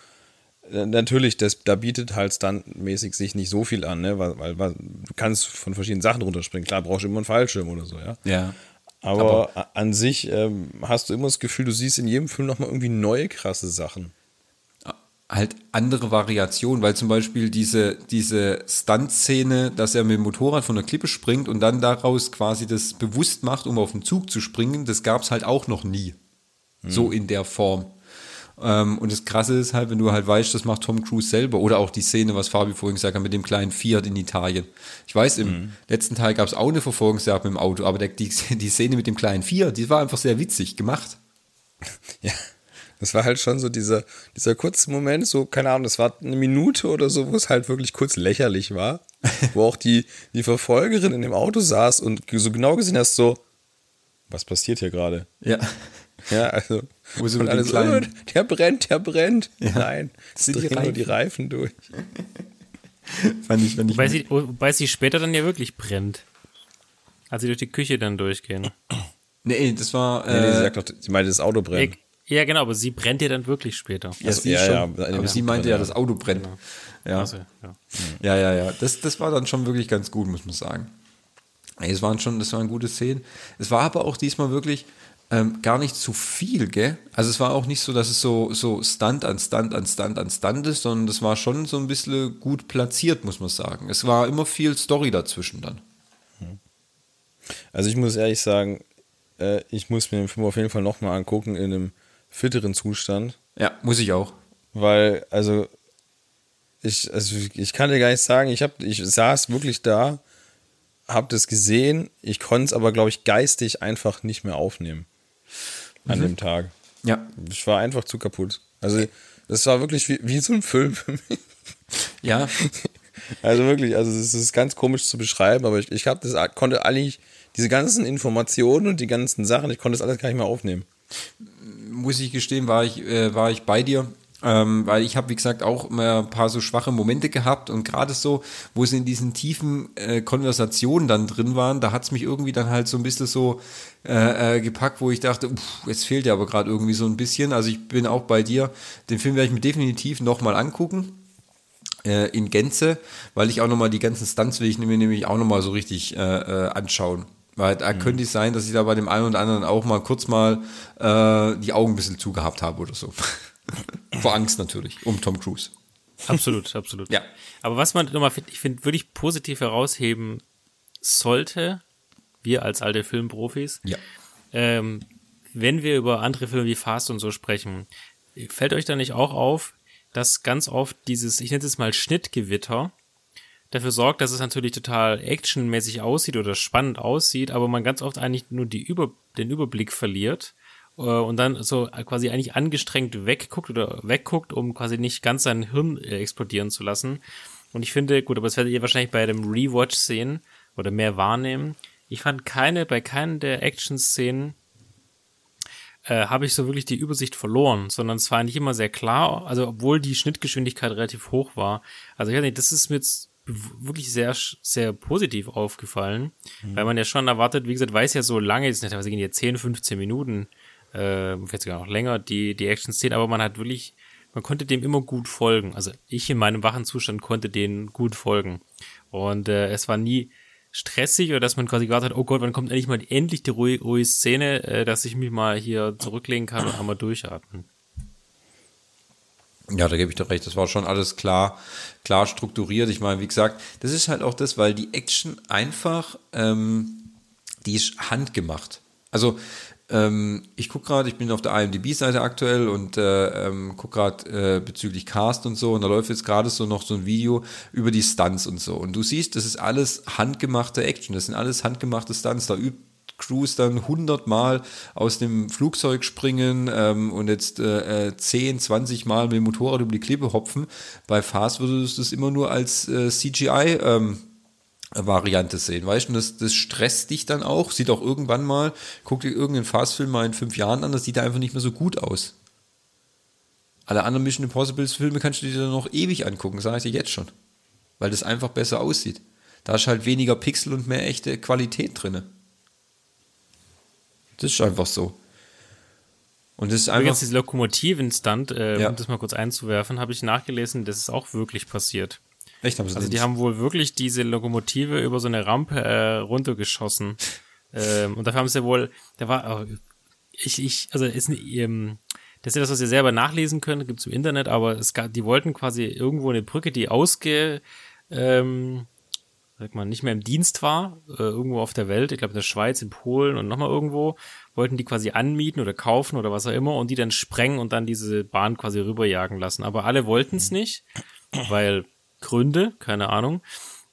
Äh, natürlich, das, da bietet halt standmäßig sich nicht so viel an, ne? weil, weil, weil, du kannst von verschiedenen Sachen runterspringen. Klar, brauchst du immer einen Fallschirm oder so, ja. Ja. Aber, Aber an sich ähm, hast du immer das Gefühl, du siehst in jedem Film nochmal irgendwie neue krasse Sachen halt andere Variationen, weil zum Beispiel diese, diese Stunt-Szene, dass er mit dem Motorrad von der Klippe springt und dann daraus quasi das bewusst macht, um auf den Zug zu springen, das gab es halt auch noch nie. Mhm. So in der Form. Ähm, und das Krasse ist halt, wenn du halt weißt, das macht Tom Cruise selber. Oder auch die Szene, was Fabi vorhin gesagt hat, mit dem kleinen Fiat in Italien. Ich weiß, im mhm. letzten Teil gab es auch eine Verfolgungsjagd mit dem Auto, aber der, die, die Szene mit dem kleinen Fiat, die war einfach sehr witzig gemacht. Ja. Das war halt schon so dieser, dieser kurze Moment, so, keine Ahnung, das war eine Minute oder so, wo es halt wirklich kurz lächerlich war. wo auch die, die Verfolgerin in dem Auto saß und so genau gesehen hast, so, was passiert hier gerade? Ja. Ja, also. Wo so und alles, oh, der brennt, der brennt. Ja. Nein, es drehen die nur die Reifen durch. fand ich, fand ich wobei, sie, wobei sie später dann ja wirklich brennt. Als sie durch die Küche dann durchgehen. Nee, das war. Äh, nee, sie sagt doch, sie meinte, das Auto brennt. Ja, genau, aber sie brennt ja dann wirklich später. Ja, also, ja, ja, aber sie meinte ja, das Auto brennt. Genau. Ja. Also, ja. ja, ja, ja. Das, das war dann schon wirklich ganz gut, muss man sagen. Es waren schon, das waren gute Szenen. Es war aber auch diesmal wirklich ähm, gar nicht zu viel, gell? Also es war auch nicht so, dass es so, so Stunt an Stunt an Stunt an Stunt ist, sondern das war schon so ein bisschen gut platziert, muss man sagen. Es war immer viel Story dazwischen dann. Also ich muss ehrlich sagen, äh, ich muss mir den Film auf jeden Fall nochmal angucken in einem fitteren Zustand. Ja, muss ich auch. Weil, also, ich, also ich kann dir gar nicht sagen, ich, hab, ich saß wirklich da, hab das gesehen, ich konnte es aber, glaube ich, geistig einfach nicht mehr aufnehmen. An mhm. dem Tag. Ja. Ich war einfach zu kaputt. Also, das war wirklich wie, wie so ein Film für mich. Ja. Also wirklich, also es ist ganz komisch zu beschreiben, aber ich, ich hab das, konnte eigentlich diese ganzen Informationen und die ganzen Sachen, ich konnte das alles gar nicht mehr aufnehmen muss ich gestehen, war ich, äh, war ich bei dir. Ähm, weil ich habe, wie gesagt, auch immer ein paar so schwache Momente gehabt und gerade so, wo sie in diesen tiefen äh, Konversationen dann drin waren, da hat's mich irgendwie dann halt so ein bisschen so äh, äh, gepackt, wo ich dachte, jetzt fehlt ja aber gerade irgendwie so ein bisschen. Also ich bin auch bei dir. Den Film werde ich mir definitiv nochmal angucken äh, in Gänze, weil ich auch nochmal die ganzen Stunts will ich mir nämlich auch nochmal so richtig äh, äh, anschauen. Weil da mhm. könnte es sein, dass ich da bei dem einen oder anderen auch mal kurz mal äh, die Augen ein bisschen zugehabt habe oder so. Vor Angst natürlich, um Tom Cruise. Absolut, absolut. Ja. Aber was man nochmal, ich finde, wirklich positiv herausheben sollte, wir als alte Filmprofis, Ja. ähm, wenn wir über andere Filme wie Fast und so sprechen, fällt euch da nicht auch auf, dass ganz oft dieses, ich nenne es mal Schnittgewitter, dafür sorgt, dass es natürlich total actionmäßig aussieht oder spannend aussieht, aber man ganz oft eigentlich nur die Über, den Überblick verliert äh, und dann so quasi eigentlich angestrengt wegguckt oder wegguckt, um quasi nicht ganz sein Hirn äh, explodieren zu lassen. Und ich finde, gut, aber das werdet ihr wahrscheinlich bei dem Rewatch sehen oder mehr wahrnehmen. Ich fand keine, bei keinen der Action-Szenen äh, habe ich so wirklich die Übersicht verloren, sondern es war eigentlich immer sehr klar, also obwohl die Schnittgeschwindigkeit relativ hoch war. Also ich weiß nicht, das ist mir jetzt wirklich sehr, sehr positiv aufgefallen, mhm. weil man ja schon erwartet, wie gesagt, weiß ja so lange, jetzt nicht, gehen ja 10, 15 Minuten, äh, vielleicht sogar noch länger, die, die Action-Szenen, aber man hat wirklich, man konnte dem immer gut folgen. Also ich in meinem wachen Zustand konnte denen gut folgen. Und äh, es war nie, stressig oder dass man quasi gewartet hat, oh Gott, wann kommt endlich mal endlich die ruhige, ruhige Szene, äh, dass ich mich mal hier zurücklegen kann und einmal durchatmen. Ja, da gebe ich doch recht. Das war schon alles klar, klar strukturiert. Ich meine, wie gesagt, das ist halt auch das, weil die Action einfach, ähm, die ist handgemacht. Also ähm, ich gucke gerade, ich bin auf der IMDb-Seite aktuell und äh, ähm, gucke gerade äh, bezüglich Cast und so und da läuft jetzt gerade so noch so ein Video über die Stunts und so. Und du siehst, das ist alles handgemachte Action, das sind alles handgemachte Stunts. Da übt Crews dann hundertmal aus dem Flugzeug springen ähm, und jetzt äh, 10, äh, 20 Mal mit dem Motorrad über die Klippe hopfen. Bei Fast würdest du das immer nur als äh, CGI ähm, Variante sehen, weißt du, das, das stresst dich dann auch, sieht auch irgendwann mal, guck dir irgendeinen Fastfilm mal in fünf Jahren an, das sieht einfach nicht mehr so gut aus. Alle anderen Mission Impossible Filme kannst du dir dann noch ewig angucken, sage ich dir jetzt schon. Weil das einfach besser aussieht. Da ist halt weniger Pixel und mehr echte Qualität drin. Das ist einfach so. Und das ist einfach. Übrigens, diese Lokomotiven-Stunt, äh, ja. um das mal kurz einzuwerfen, habe ich nachgelesen, das ist auch wirklich passiert. Echt, haben sie also die haben wohl wirklich diese Lokomotive über so eine Rampe äh, runtergeschossen. ähm, und dafür haben sie wohl, da war, oh, ich, ich, also ist ähm, das ist das, was ihr selber nachlesen könnt, gibt's im Internet, aber es gab, die wollten quasi irgendwo eine Brücke, die ausge, ähm, sag mal, nicht mehr im Dienst war, äh, irgendwo auf der Welt, ich glaube in der Schweiz, in Polen und nochmal irgendwo, wollten die quasi anmieten oder kaufen oder was auch immer und die dann sprengen und dann diese Bahn quasi rüberjagen lassen. Aber alle wollten es nicht, weil Gründe, keine Ahnung.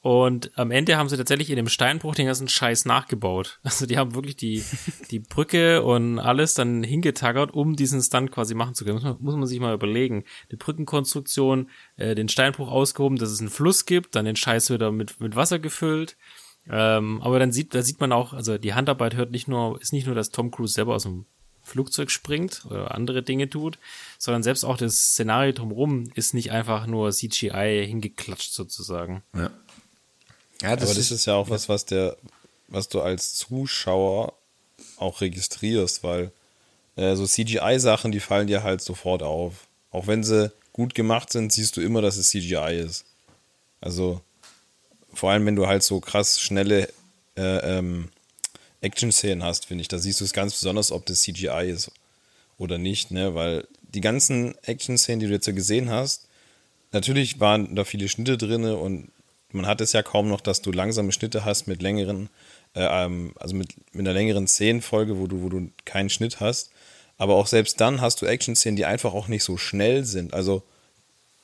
Und am Ende haben sie tatsächlich in dem Steinbruch den ganzen Scheiß nachgebaut. Also die haben wirklich die, die Brücke und alles dann hingetaggert, um diesen Stunt quasi machen zu können. Muss man, muss man sich mal überlegen. Die Brückenkonstruktion, äh, den Steinbruch ausgehoben, dass es einen Fluss gibt, dann den Scheiß wieder mit, mit Wasser gefüllt. Ähm, aber dann sieht, da sieht man auch, also die Handarbeit hört nicht nur, ist nicht nur, dass Tom Cruise selber aus dem Flugzeug springt oder andere Dinge tut, sondern selbst auch das Szenario drumherum ist nicht einfach nur CGI hingeklatscht sozusagen. Ja. Ja das Aber das ist ja auch was, was der, was du als Zuschauer auch registrierst, weil äh, so CGI-Sachen, die fallen dir halt sofort auf. Auch wenn sie gut gemacht sind, siehst du immer, dass es CGI ist. Also vor allem, wenn du halt so krass schnelle äh, ähm, Action-Szenen hast, finde ich. Da siehst du es ganz besonders, ob das CGI ist oder nicht, ne? Weil die ganzen Action-Szenen, die du jetzt so gesehen hast, natürlich waren da viele Schnitte drin und man hat es ja kaum noch, dass du langsame Schnitte hast mit längeren, äh, ähm, also mit, mit einer längeren Szenenfolge, wo du, wo du keinen Schnitt hast. Aber auch selbst dann hast du Action-Szenen, die einfach auch nicht so schnell sind. Also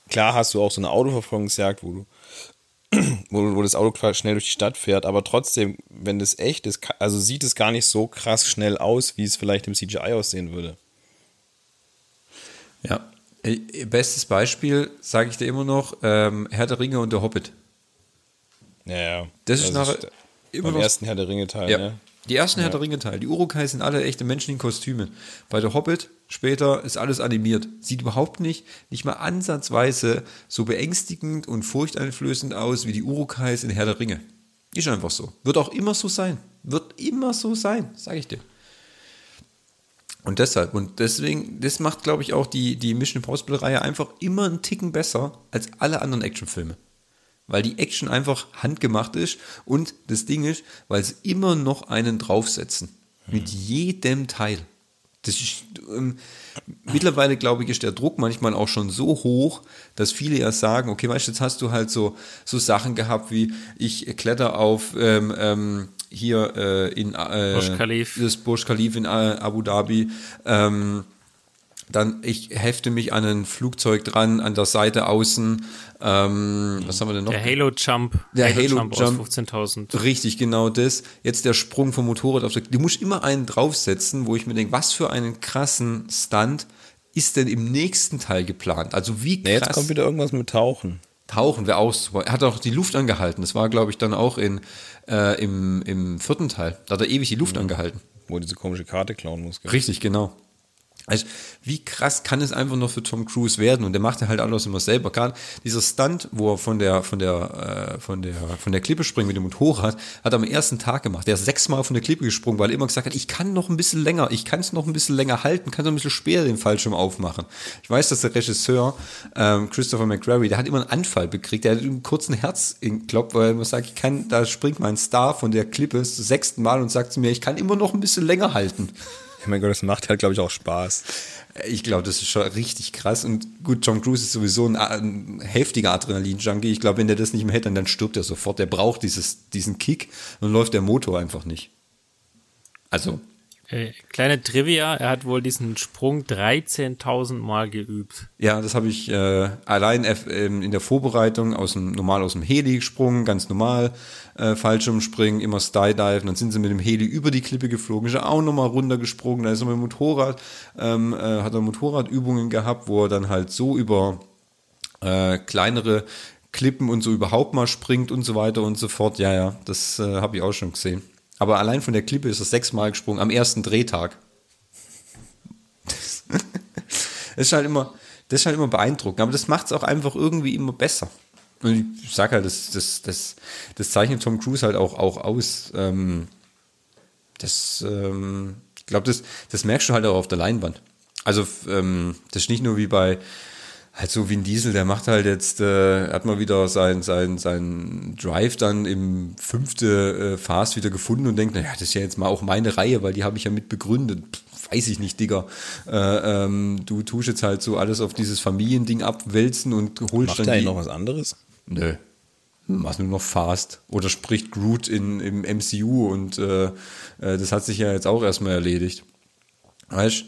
klar hast du auch so eine Autoverfolgungsjagd, wo du wo, wo das Auto schnell durch die Stadt fährt, aber trotzdem, wenn das echt ist, also sieht es gar nicht so krass schnell aus, wie es vielleicht im CGI aussehen würde. Ja, äh, bestes Beispiel, sage ich dir immer noch, ähm, Herr der Ringe und der Hobbit. Ja, ja. Das ist also nachher immer noch. ersten Herr der Ringe Teil, ja. Ne? Die ersten ja. Herr der Ringe Teil. Die Urukai sind alle echte Menschen in Kostümen. Bei der Hobbit später ist alles animiert. Sieht überhaupt nicht, nicht mal ansatzweise so beängstigend und furchteinflößend aus wie die Urukais in Herr der Ringe. Ist einfach so. Wird auch immer so sein. Wird immer so sein, sage ich dir. Und deshalb, und deswegen, das macht, glaube ich, auch die, die Mission Impossible-Reihe einfach immer einen Ticken besser als alle anderen Actionfilme. Weil die Action einfach handgemacht ist und das Ding ist, weil sie immer noch einen draufsetzen. Mit jedem Teil. Das ist, ähm, mittlerweile, glaube ich, ist der Druck manchmal auch schon so hoch, dass viele ja sagen, okay, weißt du, jetzt hast du halt so, so Sachen gehabt wie, ich kletter auf ähm, ähm, hier äh, in äh, Burj Khalif. das Burj Khalif in Abu Dhabi. Ähm, dann ich hefte mich an ein Flugzeug dran, an der Seite außen. Ähm, was haben wir denn noch? Der Halo Jump. Der Halo Jump Jump. aus 15.000. Richtig, genau das. Jetzt der Sprung vom Motorrad auf der. Du musst immer einen draufsetzen, wo ich mir denke, was für einen krassen Stunt ist denn im nächsten Teil geplant? Also wie krass jetzt kommt wieder irgendwas mit Tauchen. tauchen wir aus. Er hat auch die Luft angehalten. Das war, glaube ich, dann auch in, äh, im, im vierten Teil. Da hat er ewig die Luft angehalten. Wo er diese komische Karte klauen muss. gell? Richtig, genau. Also, wie krass kann es einfach noch für Tom Cruise werden? Und der macht ja halt alles immer selber. Gerade dieser Stunt, wo er von der, von der, äh, von der, von der Klippe springt mit dem Motorrad, hat er am ersten Tag gemacht. Der ist sechsmal von der Klippe gesprungen, weil er immer gesagt hat, ich kann noch ein bisschen länger, ich kann es noch ein bisschen länger halten, kann noch ein bisschen später den Fallschirm aufmachen. Ich weiß, dass der Regisseur, ähm, Christopher McQuarrie, der hat immer einen Anfall bekriegt, der hat einen kurzen Herzklopf, weil er immer sagt, ich kann, da springt mein Star von der Klippe zum sechsten Mal und sagt zu mir, ich kann immer noch ein bisschen länger halten. Mein Gott, das macht halt, glaube ich, auch Spaß. Ich glaube, das ist schon richtig krass. Und gut, Tom Cruise ist sowieso ein, ein heftiger Adrenalin-Junkie. Ich glaube, wenn der das nicht mehr hätte, dann stirbt er sofort. Der braucht dieses, diesen Kick und läuft der Motor einfach nicht. Also, Äh, kleine Trivia, er hat wohl diesen Sprung 13.000 Mal geübt. ja, das habe ich äh, allein F- ähm, in der Vorbereitung aus dem, normal aus dem Heli gesprungen, ganz normal, äh, Fallschirmspringen, immer Skydiven. Dann sind sie mit dem Heli über die Klippe geflogen, ist er auch nochmal runtergesprungen. Da ist er mit dem Motorrad, ähm, äh, hat er Motorradübungen gehabt, wo er dann halt so über äh, kleinere Klippen und so überhaupt mal springt und so weiter und so fort. Ja, ja, das äh, habe ich auch schon gesehen. Aber allein von der Klippe ist er sechsmal gesprungen am ersten Drehtag. Das ist halt immer, das ist halt immer beeindruckend. Aber das macht es auch einfach irgendwie immer besser. Und ich sag halt, das, das, das, das zeichnet Tom Cruise halt auch, auch aus. Ähm, das, ähm, ich glaube, das, das merkst du halt auch auf der Leinwand. Also, ähm, das ist nicht nur wie bei, halt so wie ein Diesel, der macht halt jetzt, äh, hat mal wieder sein, sein, sein Drive dann im fünfte äh, Fast wieder gefunden und denkt, naja, das ist ja jetzt mal auch meine Reihe, weil die habe ich ja mit begründet. Pff, weiß ich nicht, Digga. Äh, ähm, du tust jetzt halt so alles auf dieses Familiending abwälzen und holst Macht dann die, eigentlich noch was anderes? Nö. Machst nur noch Fast. Oder spricht Groot in, im MCU und äh, äh, das hat sich ja jetzt auch erstmal erledigt. Weißt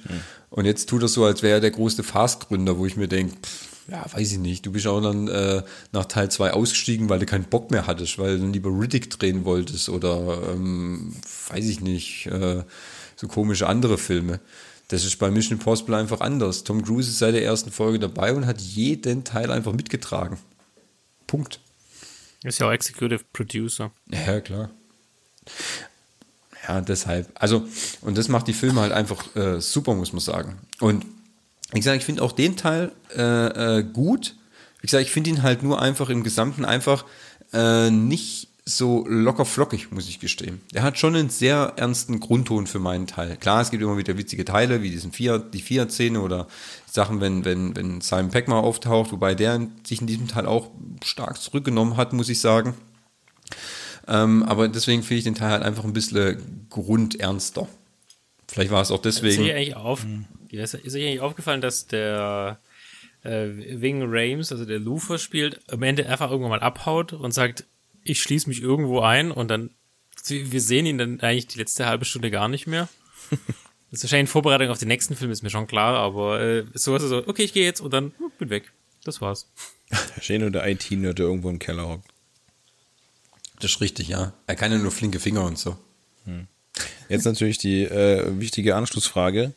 Und jetzt tut er so, als wäre er der größte Fast-Gründer, wo ich mir denke, ja, weiß ich nicht, du bist auch dann äh, nach Teil 2 ausgestiegen, weil du keinen Bock mehr hattest, weil du dann lieber Riddick drehen wolltest oder ähm, weiß ich nicht, äh, so komische andere Filme. Das ist bei Mission Impossible einfach anders. Tom Cruise ist seit der ersten Folge dabei und hat jeden Teil einfach mitgetragen. Punkt. Ist ja auch Executive Producer. Ja, klar. Ja, deshalb. Also, und das macht die Filme halt einfach äh, super, muss man sagen. Und ich sage, ich finde auch den Teil äh, äh, gut. Wie gesagt, ich finde ihn halt nur einfach im Gesamten einfach äh, nicht so locker flockig, muss ich gestehen. Der hat schon einen sehr ernsten Grundton für meinen Teil. Klar, es gibt immer wieder witzige Teile, wie diesen Fiat, die Fiat-Szene oder Sachen, wenn, wenn, wenn Simon Peck mal auftaucht, wobei der sich in diesem Teil auch stark zurückgenommen hat, muss ich sagen. Ähm, aber deswegen finde ich den Teil halt einfach ein bisschen grundernster. Vielleicht war es auch Ist deswegen. euch eigentlich, auf, ja, ist, ist euch eigentlich aufgefallen, dass der äh, Wing Rames, also der Lufer spielt, am Ende einfach irgendwann mal abhaut und sagt, ich schließe mich irgendwo ein und dann, wir sehen ihn dann eigentlich die letzte halbe Stunde gar nicht mehr. Das ist wahrscheinlich in Vorbereitung auf den nächsten Film, ist mir schon klar, aber äh, so ist es so, okay, ich gehe jetzt und dann hm, bin weg. Das war's. Da steht nur der IT-Nerd, der irgendwo im Keller hockt. Das ist richtig, ja. Er kann ja nur flinke Finger und so. Jetzt natürlich die äh, wichtige Anschlussfrage.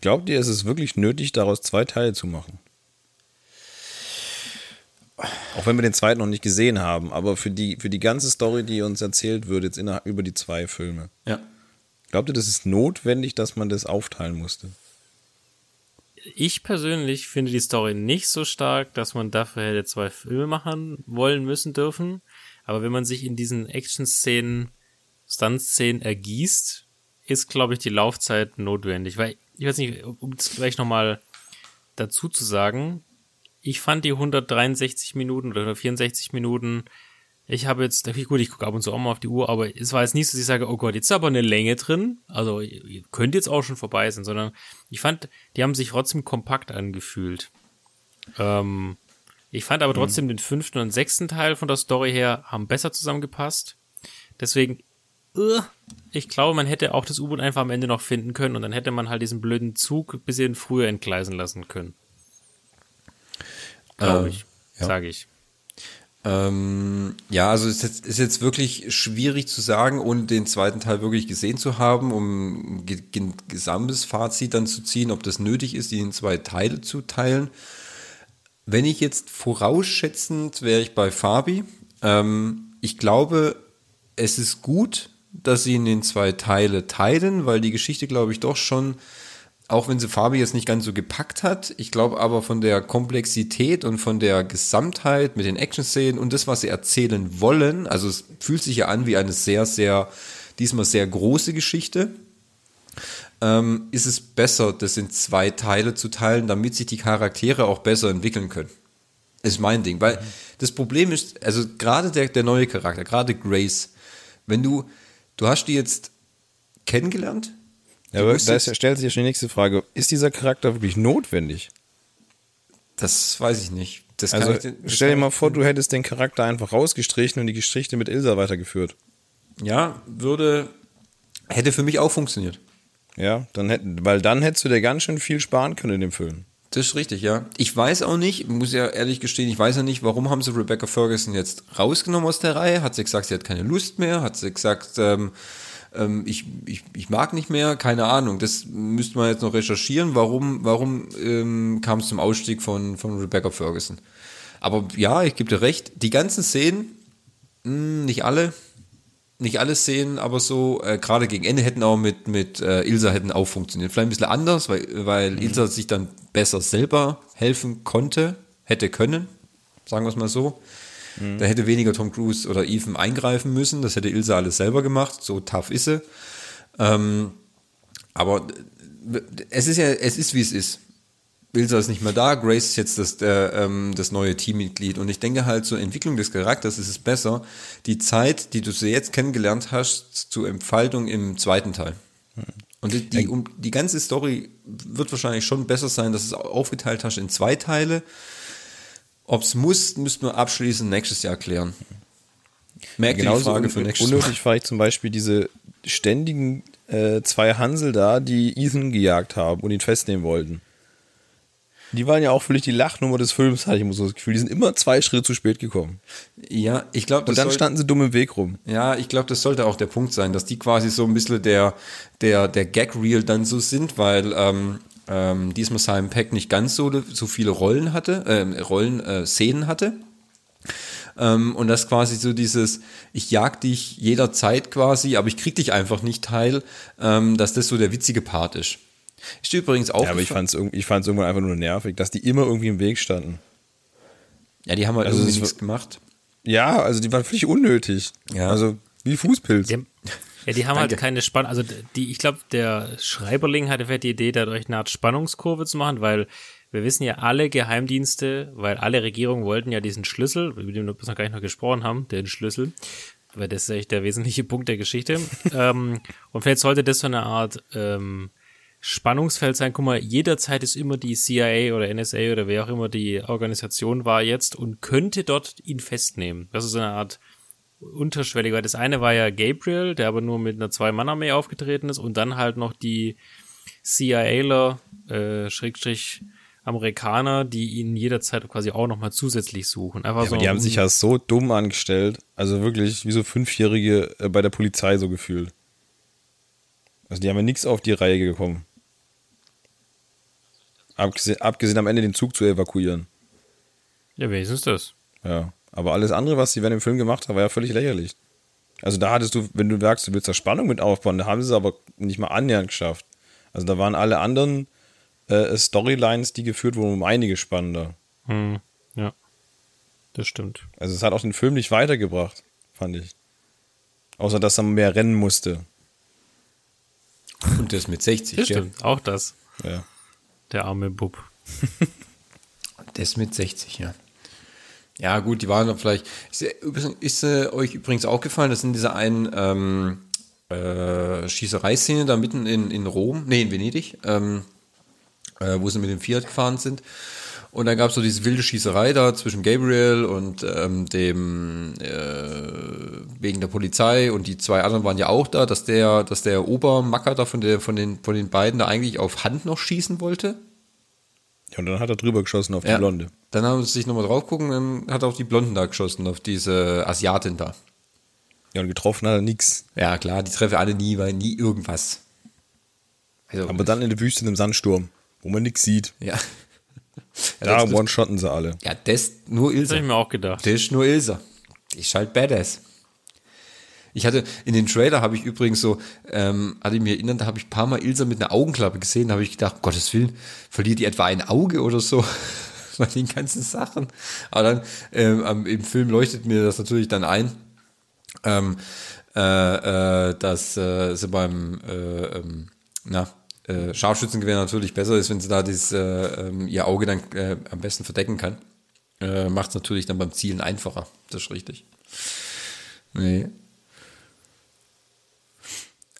Glaubt ihr, es ist wirklich nötig, daraus zwei Teile zu machen? Auch wenn wir den zweiten noch nicht gesehen haben, aber für die, für die ganze Story, die uns erzählt wird, jetzt innerhalb über die zwei Filme. Ja. Glaubt ihr, das ist notwendig, dass man das aufteilen musste? ich persönlich finde die Story nicht so stark, dass man dafür hätte zwei Filme machen wollen müssen dürfen. Aber wenn man sich in diesen Action-Szenen, Stunt-Szenen ergießt, ist, glaube ich, die Laufzeit notwendig. Weil, ich weiß nicht, um es gleich nochmal dazu zu sagen, ich fand die 163 Minuten oder 64 Minuten ich habe jetzt, gut, ich gucke ab und zu auch mal auf die Uhr, aber es war jetzt nicht so, dass ich sage, oh Gott, jetzt ist aber eine Länge drin. Also könnte jetzt auch schon vorbei sein, sondern ich fand, die haben sich trotzdem kompakt angefühlt. Ähm, ich fand aber mhm. trotzdem mhm. den fünften und sechsten Teil von der Story her haben besser zusammengepasst. Deswegen, uh, ich glaube, man hätte auch das U-Boot einfach am Ende noch finden können und dann hätte man halt diesen blöden Zug ein bisschen früher entgleisen lassen können. Glaube ähm, ich, ja. sage ich. Ähm, ja, also es ist jetzt, ist jetzt wirklich schwierig zu sagen, ohne den zweiten Teil wirklich gesehen zu haben, um ein gesamtes Fazit dann zu ziehen, ob das nötig ist, die in zwei Teile zu teilen. Wenn ich jetzt vorausschätzend wäre ich bei Fabi. Ähm, ich glaube, es ist gut, dass sie in den zwei Teile teilen, weil die Geschichte, glaube ich, doch schon auch wenn sie Fabi jetzt nicht ganz so gepackt hat, ich glaube aber von der Komplexität und von der Gesamtheit mit den Action-Szenen und das, was sie erzählen wollen, also es fühlt sich ja an wie eine sehr, sehr, diesmal sehr große Geschichte, ähm, ist es besser, das in zwei Teile zu teilen, damit sich die Charaktere auch besser entwickeln können. Ist mein Ding, weil das Problem ist, also gerade der, der neue Charakter, gerade Grace, wenn du, du hast die jetzt kennengelernt, ja, aber da ist, stellt sich ja schon die nächste Frage. Ist dieser Charakter wirklich notwendig? Das weiß ich nicht. Das also ich, stell dir mal vor, du hättest den Charakter einfach rausgestrichen und die Geschichte mit Ilsa weitergeführt. Ja, würde, hätte für mich auch funktioniert. Ja, dann hätten, weil dann hättest du dir ganz schön viel sparen können in dem Film. Das ist richtig, ja. Ich weiß auch nicht, muss ja ehrlich gestehen, ich weiß ja nicht, warum haben sie Rebecca Ferguson jetzt rausgenommen aus der Reihe? Hat sie gesagt, sie hat keine Lust mehr? Hat sie gesagt, ähm, ähm, ich, ich, ich mag nicht mehr, keine Ahnung. Das müsste man jetzt noch recherchieren, warum, warum ähm, kam es zum Ausstieg von, von Rebecca Ferguson. Aber ja, ich gebe dir recht, die ganzen Szenen, mh, hm, nicht alle, nicht alle Szenen, aber so, äh, gerade gegen Ende hätten auch mit, mit äh, Ilsa hätten auch funktioniert. Vielleicht ein bisschen anders, weil, weil mhm. Ilsa sich dann besser selber helfen konnte, hätte können, sagen wir es mal so. Mhm. Da hätte weniger Tom Cruise oder Ethan eingreifen müssen. Das hätte Ilse alles selber gemacht. So tough ist sie. Ähm, aber es ist ja, es ist wie es ist. Ilsa ist nicht mehr da, Grace ist jetzt das, äh, ähm, das neue Teammitglied. Und ich denke halt zur Entwicklung des Charakters ist es besser, die Zeit, die du sie jetzt kennengelernt hast, zur Entfaltung im zweiten Teil. Und die, die, um, die ganze Story wird wahrscheinlich schon besser sein, dass du es aufgeteilt hast in zwei Teile ob es muss, müssten wir abschließend nächstes Jahr klären. Merkt ja, die Frage für nächstes Jahr. Unnötig war ich zum Beispiel diese ständigen äh, zwei Hansel da, die Ethan gejagt haben und ihn festnehmen wollten. Die waren ja auch völlig die Lachnummer des Films, hatte ich immer so das Gefühl. Die sind immer zwei Schritte zu spät gekommen. Ja, ich glaube, Und dann standen sie dumm im Weg rum. Ja, ich glaube, das sollte auch der Punkt sein, dass die quasi so ein bisschen der, der, der Gag-Reel dann so sind, weil ähm, ähm, diesmal Simon Peck nicht ganz so, so viele Rollen hatte, äh, Rollen, äh, Szenen hatte. Ähm, und das quasi so dieses, ich jag dich jederzeit quasi, aber ich krieg dich einfach nicht teil, ähm, dass das so der witzige Part ist. Ist übrigens auch. Ja, aber ich fand es ich fand's irgendwann einfach nur nervig, dass die immer irgendwie im Weg standen. Ja, die haben halt also irgendwie nichts gemacht. Ja, also die waren völlig unnötig. Ja. Also wie Fußpilz. Die, ja, die haben halt Danke. halt keine Spannung. Also die, ich glaube, der Schreiberling hatte vielleicht die Idee, dadurch eine Art Spannungskurve zu machen, weil wir wissen ja alle Geheimdienste, weil alle Regierungen wollten ja diesen Schlüssel, über den wir bis noch gar nicht noch gesprochen haben, den Schlüssel, weil das ist echt der wesentliche Punkt der Geschichte. ähm, und vielleicht sollte das so eine Art ähm, Spannungsfeld sein. Guck mal, jederzeit ist immer die CIA oder NSA oder wer auch immer die Organisation war jetzt und könnte dort ihn festnehmen. Das ist eine Art unterschwellig, weil das eine war ja Gabriel, der aber nur mit einer Zwei-Mann-Armee aufgetreten ist und dann halt noch die CIAler, äh, Schrägstrich Amerikaner, die ihn jederzeit quasi auch nochmal zusätzlich suchen. Einfach ja, so die haben sich ja so dumm angestellt, also wirklich wie so Fünfjährige äh, bei der Polizei so gefühlt. Also die haben ja nichts auf die Reihe gekommen. Abgesehen, abgesehen am Ende den Zug zu evakuieren. Ja, wenigstens das. Ja. Aber alles andere, was sie während dem Film gemacht haben, war ja völlig lächerlich. Also da hattest du, wenn du sagst, du willst da Spannung mit aufbauen, da haben sie es aber nicht mal annähernd geschafft. Also da waren alle anderen äh, Storylines, die geführt wurden, um einige spannender. Hm, ja. Das stimmt. Also es hat auch den Film nicht weitergebracht, fand ich. Außer dass er mehr rennen musste. Und das mit 60, Das ja. stimmt. Auch das. Ja. Der arme Bub. Das mit 60, ja. Ja, gut, die waren dann vielleicht. Ist, ist äh, euch übrigens aufgefallen, dass in dieser einen ähm, äh, Schießereiszene da mitten in, in Rom, nee, in Venedig, ähm, äh, wo sie mit dem Fiat gefahren sind. Und dann gab es so diese wilde Schießerei da zwischen Gabriel und ähm, dem äh, wegen der Polizei und die zwei anderen waren ja auch da, dass der, dass der Obermacker da von der von den von den beiden da eigentlich auf Hand noch schießen wollte. ja. Und dann hat er drüber geschossen auf die Ja. Blonde. Dann haben sie sich nochmal drauf gucken, dann hat er auf die Blonden da geschossen, auf diese Asiatin da. Ja, und getroffen hat er nix. Ja, klar, die treffen alle nie, weil nie irgendwas. Also, Aber dann in der Wüste in einem Sandsturm, wo man nix sieht. ja. Ja, Da das, one-shotten sie alle. ja, das nur Das Ilse. habe ich mir auch gedacht. Das ist nur Ilse. Die ist halt badass. Ich hatte, in den Trailer habe ich übrigens so, ähm, hatte ich mir erinnert, da habe ich ein paar Mal Ilse mit einer Augenklappe gesehen, da habe ich gedacht, um Gottes Willen, verliert die etwa ein Auge oder so? Bei den ganzen Sachen. Aber dann, ähm, im Film leuchtet mir das natürlich dann ein, ähm, äh, äh, dass äh, sie beim äh, ähm, na, äh, Scharfschützengewehr natürlich besser ist, wenn sie da dieses, äh, ähm, ihr Auge dann äh, am besten verdecken kann. Äh, Macht es natürlich dann beim Zielen einfacher. Das ist richtig. Nee.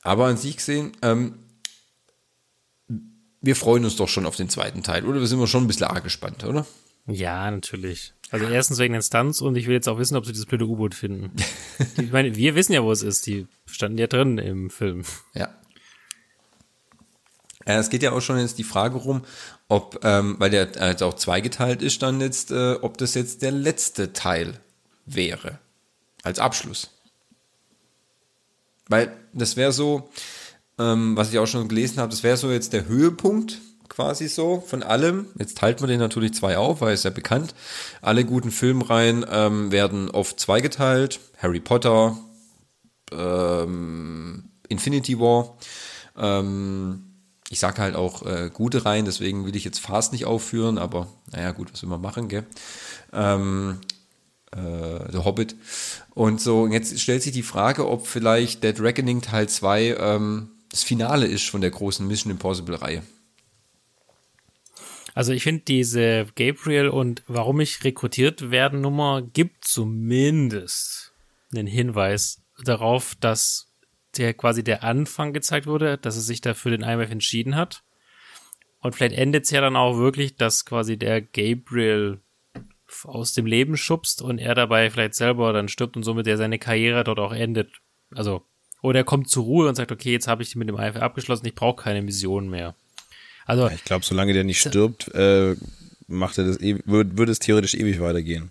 Aber an sich gesehen, ähm, wir freuen uns doch schon auf den zweiten Teil, oder? Wir sind wir schon ein bisschen arg gespannt, oder? Ja, natürlich. Also erstens wegen Stunts und ich will jetzt auch wissen, ob sie dieses blöde U-Boot finden. Ich meine, wir wissen ja, wo es ist. Die standen ja drin im Film. Ja. Äh, Es geht ja auch schon jetzt die Frage rum, ob, ähm, weil der jetzt auch zweigeteilt ist, dann jetzt, äh, ob das jetzt der letzte Teil wäre. Als Abschluss. Weil das wäre so, ähm, was ich auch schon gelesen habe, das wäre so jetzt der Höhepunkt quasi so von allem. Jetzt teilt man den natürlich zwei auf, weil es ja bekannt. Alle guten Filmreihen ähm, werden oft zweigeteilt. Harry Potter, ähm, Infinity War. Ähm, ich sage halt auch äh, gute Reihen, deswegen will ich jetzt Fast nicht aufführen, aber naja, gut, was will man machen, gell? Ähm, äh, The Hobbit. Und so, und jetzt stellt sich die Frage, ob vielleicht Dead Reckoning Teil 2 ähm, das Finale ist von der großen Mission Impossible Reihe. Also ich finde diese Gabriel und warum ich rekrutiert werden Nummer gibt zumindest einen Hinweis darauf, dass der quasi der Anfang gezeigt wurde, dass er sich da für den IMF entschieden hat. Und vielleicht endet es ja dann auch wirklich, dass quasi der Gabriel aus dem Leben schubst und er dabei vielleicht selber dann stirbt und somit er seine Karriere dort auch endet. Also, oder er kommt zur Ruhe und sagt, okay, jetzt habe ich mit dem IMF abgeschlossen, ich brauche keine Mission mehr. Also, Ich glaube, solange der nicht stirbt, äh, macht er das würde es theoretisch ewig weitergehen.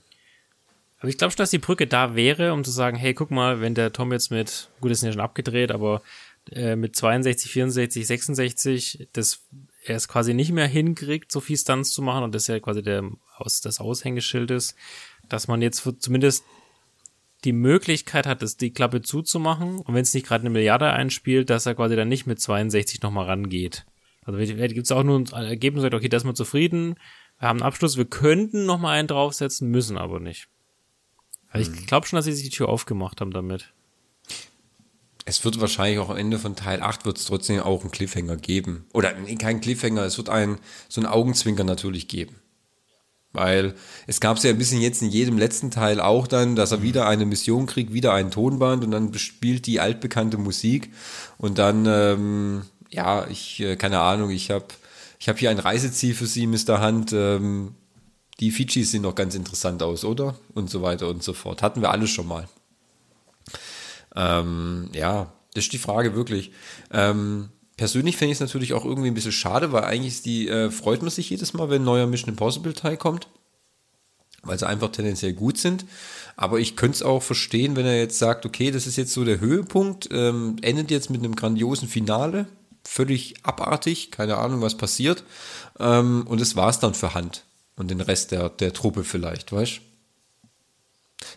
Aber ich glaube schon, dass die Brücke da wäre, um zu sagen, hey, guck mal, wenn der Tom jetzt mit, gut, das ist ja schon abgedreht, aber äh, mit 62, 64, 66, das er es quasi nicht mehr hinkriegt, so viel Stunts zu machen und das ja quasi der aus, das Aushängeschild ist, dass man jetzt zumindest die Möglichkeit hat, das, die Klappe zuzumachen und wenn es nicht gerade eine Milliarde einspielt, dass er quasi dann nicht mit 62 nochmal rangeht. Also gibt es auch nur ein Ergebnis, okay, da ist man zufrieden, wir haben einen Abschluss, wir könnten nochmal einen draufsetzen, müssen aber nicht. Also ich glaube schon, dass sie sich die Tür aufgemacht haben damit. Es wird wahrscheinlich auch am Ende von Teil 8 wird es trotzdem auch einen Cliffhanger geben. Oder nee, kein Cliffhanger, es wird ein, so einen Augenzwinker natürlich geben. Weil es gab es ja ein bisschen jetzt in jedem letzten Teil auch dann, dass er wieder eine Mission kriegt, wieder ein Tonband und dann spielt die altbekannte Musik und dann, ähm, ja, ich, äh, keine Ahnung, ich habe ich hab hier ein Reiseziel für Sie, Mr. Hunt, ähm, die Fidschis sehen doch ganz interessant aus, oder? Und so weiter und so fort. Hatten wir alles schon mal. Ähm, ja, das ist die Frage wirklich. Ähm, persönlich finde ich es natürlich auch irgendwie ein bisschen schade, weil eigentlich die, äh, freut man sich jedes Mal, wenn ein neuer Mission Impossible Teil kommt, weil sie einfach tendenziell gut sind. Aber ich könnte es auch verstehen, wenn er jetzt sagt, okay, das ist jetzt so der Höhepunkt, ähm, endet jetzt mit einem grandiosen Finale, völlig abartig, keine Ahnung, was passiert. Ähm, und das war es dann für Hand und den Rest der, der Truppe vielleicht, weißt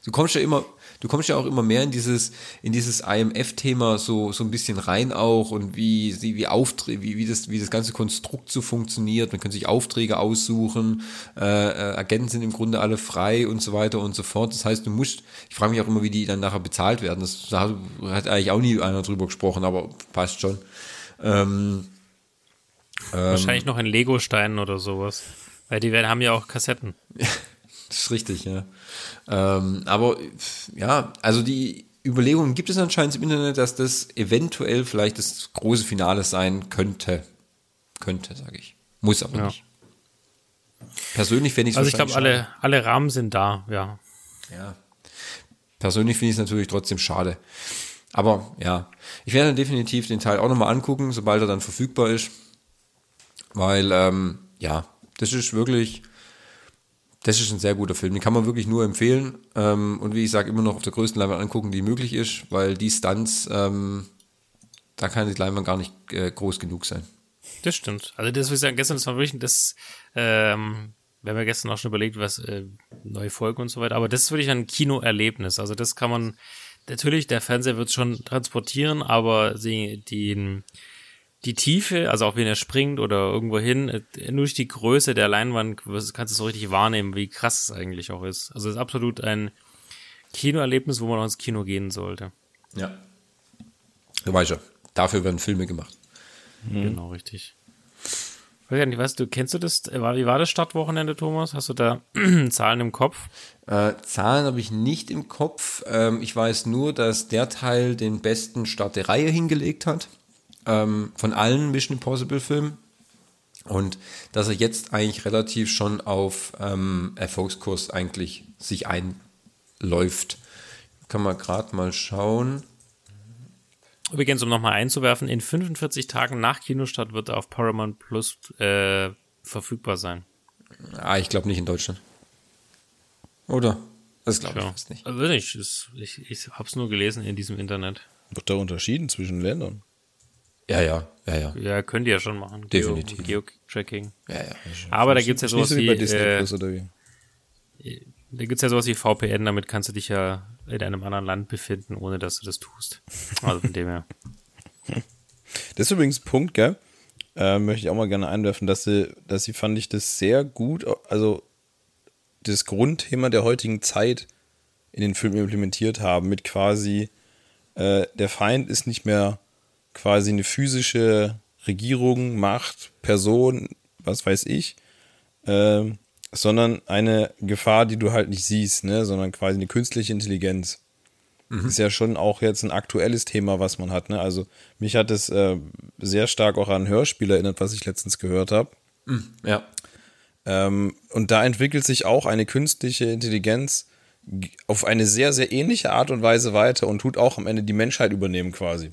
Du kommst ja immer, du kommst ja auch immer mehr in dieses, in dieses IMF-Thema so, so ein bisschen rein auch und wie, wie, Aufträge, wie, wie, das, wie das ganze Konstrukt so funktioniert. Man kann sich Aufträge aussuchen, äh, äh, Agenten sind im Grunde alle frei und so weiter und so fort. Das heißt, du musst, ich frage mich auch immer, wie die dann nachher bezahlt werden. Das, da hat eigentlich auch nie einer drüber gesprochen, aber passt schon. Ähm, Wahrscheinlich ähm, noch in Lego-Steinen oder sowas. Weil die haben ja auch Kassetten. das ist richtig, ja. Ähm, aber ja, also die Überlegungen gibt es anscheinend im Internet, dass das eventuell vielleicht das große Finale sein könnte. Könnte, sage ich. Muss aber ja. nicht. Persönlich fände ich es Also ich glaube, alle, alle Rahmen sind da, ja. Ja. Persönlich finde ich es natürlich trotzdem schade. Aber ja, ich werde definitiv den Teil auch nochmal angucken, sobald er dann verfügbar ist. Weil, ähm, ja, das ist wirklich, das ist ein sehr guter Film. Den kann man wirklich nur empfehlen. Ähm, und wie ich sage, immer noch auf der größten Leinwand angucken, die möglich ist, weil die Stunts, ähm, da kann die Leinwand gar nicht äh, groß genug sein. Das stimmt. Also das, was ich sagen, gestern, das war wirklich das, ähm, wir haben ja gestern auch schon überlegt, was äh, neue Folgen und so weiter, aber das ist wirklich ein Kinoerlebnis. Also das kann man, natürlich, der Fernseher wird schon transportieren, aber sie, die, die Tiefe, also auch wenn er springt oder irgendwo hin, äh, nur durch die Größe der Leinwand kannst du so richtig wahrnehmen, wie krass es eigentlich auch ist. Also es ist absolut ein Kinoerlebnis, wo man auch ins Kino gehen sollte. Ja. Du weißt ja, dafür werden Filme gemacht. Mhm. Genau, richtig. Ich weiß nicht, weißt du, kennst du das? Wie war das Stadtwochenende, Thomas? Hast du da Zahlen im Kopf? Äh, Zahlen habe ich nicht im Kopf. Ähm, ich weiß nur, dass der Teil den besten Start der Reihe hingelegt hat ähm, von allen Mission Impossible Filmen. Und dass er jetzt eigentlich relativ schon auf ähm, Erfolgskurs eigentlich sich einläuft. Kann man gerade mal schauen. Übrigens, um nochmal einzuwerfen, in 45 Tagen nach Kinostart wird er auf Paramount Plus äh, verfügbar sein. Ah, ich glaube nicht in Deutschland. Oder? Das glaube ich fast nicht. Also nicht. Ich, ich habe es nur gelesen in diesem Internet. Wird da unterschieden zwischen Ländern? Ja, ja, ja, ja. Ja, könnt ihr ja schon machen. Definitiv. Geo-Tracking. Ja, ja. Aber da gibt es ja sowas so wie. wie bei äh, Plus oder wie? Da gibt es ja sowas wie VPN, damit kannst du dich ja in einem anderen Land befinden, ohne dass du das tust. Also von dem her. Das ist übrigens ein Punkt, gell? Äh, möchte ich auch mal gerne einwerfen, dass sie, dass sie fand ich das sehr gut, also das Grundthema der heutigen Zeit in den Film implementiert haben, mit quasi äh, der Feind ist nicht mehr quasi eine physische Regierung, Macht, Person, was weiß ich, äh, sondern eine Gefahr, die du halt nicht siehst, ne, sondern quasi eine künstliche Intelligenz. Mhm. Ist ja schon auch jetzt ein aktuelles Thema, was man hat. Ne? Also mich hat es äh, sehr stark auch an ein Hörspiel erinnert, was ich letztens gehört habe. Mhm, ja. Ähm, und da entwickelt sich auch eine künstliche Intelligenz auf eine sehr, sehr ähnliche Art und Weise weiter und tut auch am Ende die Menschheit übernehmen quasi.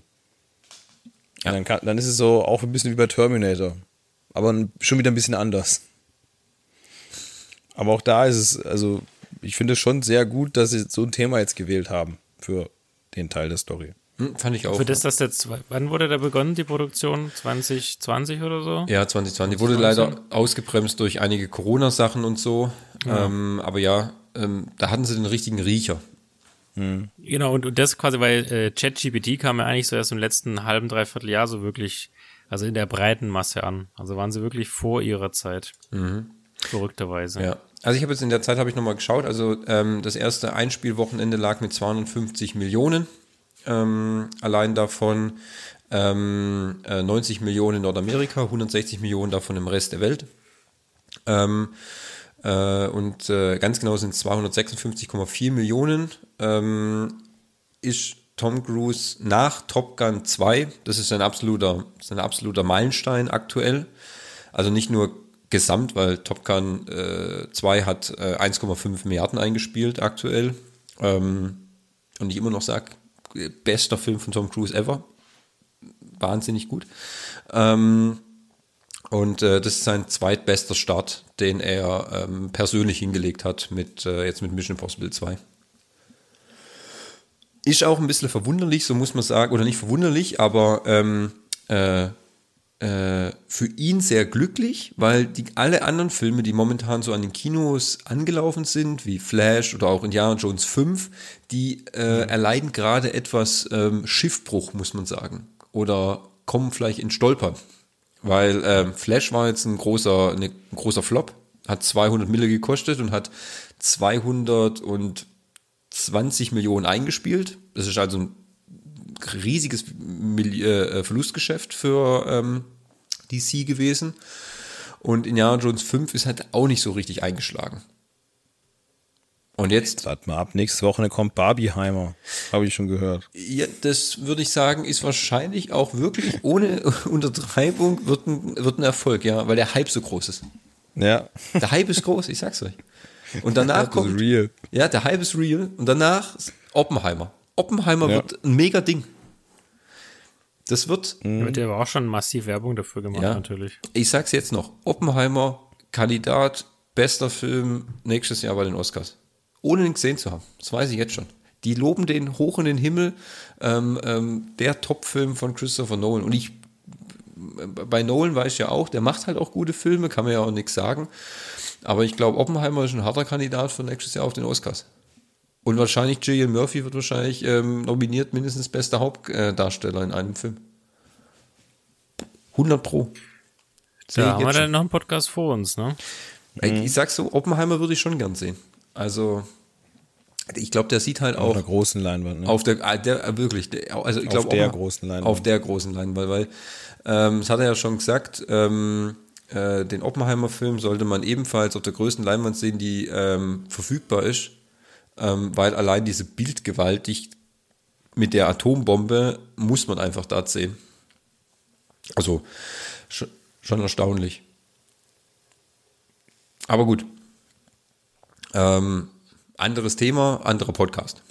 Ja. Dann, kann, dann ist es so auch ein bisschen wie bei Terminator. Aber schon wieder ein bisschen anders. Aber auch da ist es, also ich finde es schon sehr gut, dass sie so ein Thema jetzt gewählt haben für den Teil der Story. Hm, fand ich auch. Für das, das jetzt, wann wurde da begonnen, die Produktion? 2020 oder so? Ja, 2020. Wurde leider ausgebremst durch einige Corona-Sachen und so. Ja. Ähm, aber ja, ähm, da hatten sie den richtigen Riecher. Hm. Genau, und, und das quasi, weil äh, ChatGPT kam ja eigentlich so erst im letzten halben, dreiviertel Jahr so wirklich, also in der breiten Masse an. Also waren sie wirklich vor ihrer Zeit. Mhm. Verrückterweise. Ja. Also ich habe jetzt in der Zeit habe ich nochmal geschaut, also ähm, das erste Einspielwochenende lag mit 250 Millionen. Ähm, allein davon ähm, äh, 90 Millionen in Nordamerika, 160 Millionen davon im Rest der Welt. Ähm, äh, und äh, ganz genau sind es 256,4 Millionen. Ähm, ist Tom Cruise nach Top Gun 2, das ist ein absoluter, ein absoluter Meilenstein aktuell. Also nicht nur gesamt, weil Top Gun äh, 2 hat äh, 1,5 Milliarden eingespielt aktuell. Ähm, und ich immer noch sage, bester Film von Tom Cruise ever. Wahnsinnig gut. Ähm, und äh, das ist sein zweitbester Start, den er ähm, persönlich hingelegt hat mit äh, jetzt mit Mission Impossible 2. Ist auch ein bisschen verwunderlich, so muss man sagen, oder nicht verwunderlich, aber ähm, äh, äh, für ihn sehr glücklich, weil die, alle anderen Filme, die momentan so an den Kinos angelaufen sind, wie Flash oder auch Indiana Jones 5, die äh, erleiden gerade etwas ähm, Schiffbruch, muss man sagen. Oder kommen vielleicht in Stolpern. Weil ähm, Flash war jetzt ein großer, ne, ein großer Flop, hat 200 Mille gekostet und hat 220 Millionen eingespielt. Das ist also ein riesiges Mil äh, Verlustgeschäft für ähm, DC gewesen. Und Indiana Jones 5 ist halt auch nicht so richtig eingeschlagen. Und jetzt. Warte mal ab, nächste Woche kommt Barbieheimer. Habe ich schon gehört. Ja, das würde ich sagen, ist wahrscheinlich auch wirklich ohne Untertreibung wird ein, wird ein Erfolg, ja, weil der Hype so groß ist. Ja. Der Hype ist groß, ich sag's euch. Und danach kommt. real. Ja, der Hype ist real. Und danach Oppenheimer. Oppenheimer Ja. wird ein mega Ding. Das wird, Da wird ja aber auch schon massiv Werbung dafür gemacht, Ja. natürlich. ich sag's jetzt noch, Oppenheimer, Kandidat, bester Film nächstes Jahr bei den Oscars. Ohne ihn gesehen zu haben. Das weiß ich jetzt schon. Die loben den hoch in den Himmel. Ähm, ähm, der Top-Film von Christopher Nolan. Und ich, bei Nolan weiß ich ja auch, der macht halt auch gute Filme, kann man ja auch nichts sagen. Aber ich glaube, Oppenheimer ist ein harter Kandidat für nächstes Jahr auf den Oscars. Und wahrscheinlich Gillian Murphy wird wahrscheinlich ähm, nominiert, mindestens bester Hauptdarsteller in einem Film. 100 Pro. Da ich haben wir schon. dann noch einen Podcast vor uns, ne? Ich, ich sag so, Oppenheimer würde ich schon gern sehen. Also, ich glaube, der sieht halt Auf auch einer großen Leinwand. Ne? auf der, ah, der äh, wirklich, der, also ich Auf glaube der auch- großen Leinwand. Auf der großen Leinwand, weil, ähm, das hat er ja schon gesagt, ähm, äh, den Oppenheimer-Film sollte man ebenfalls auf der größten Leinwand sehen, die ähm, verfügbar ist, ähm, weil allein diese Bildgewalt die mit der Atombombe muss man einfach da sehen. Also schon, schon erstaunlich. Aber gut. Ähm, anderes Thema, anderer Podcast.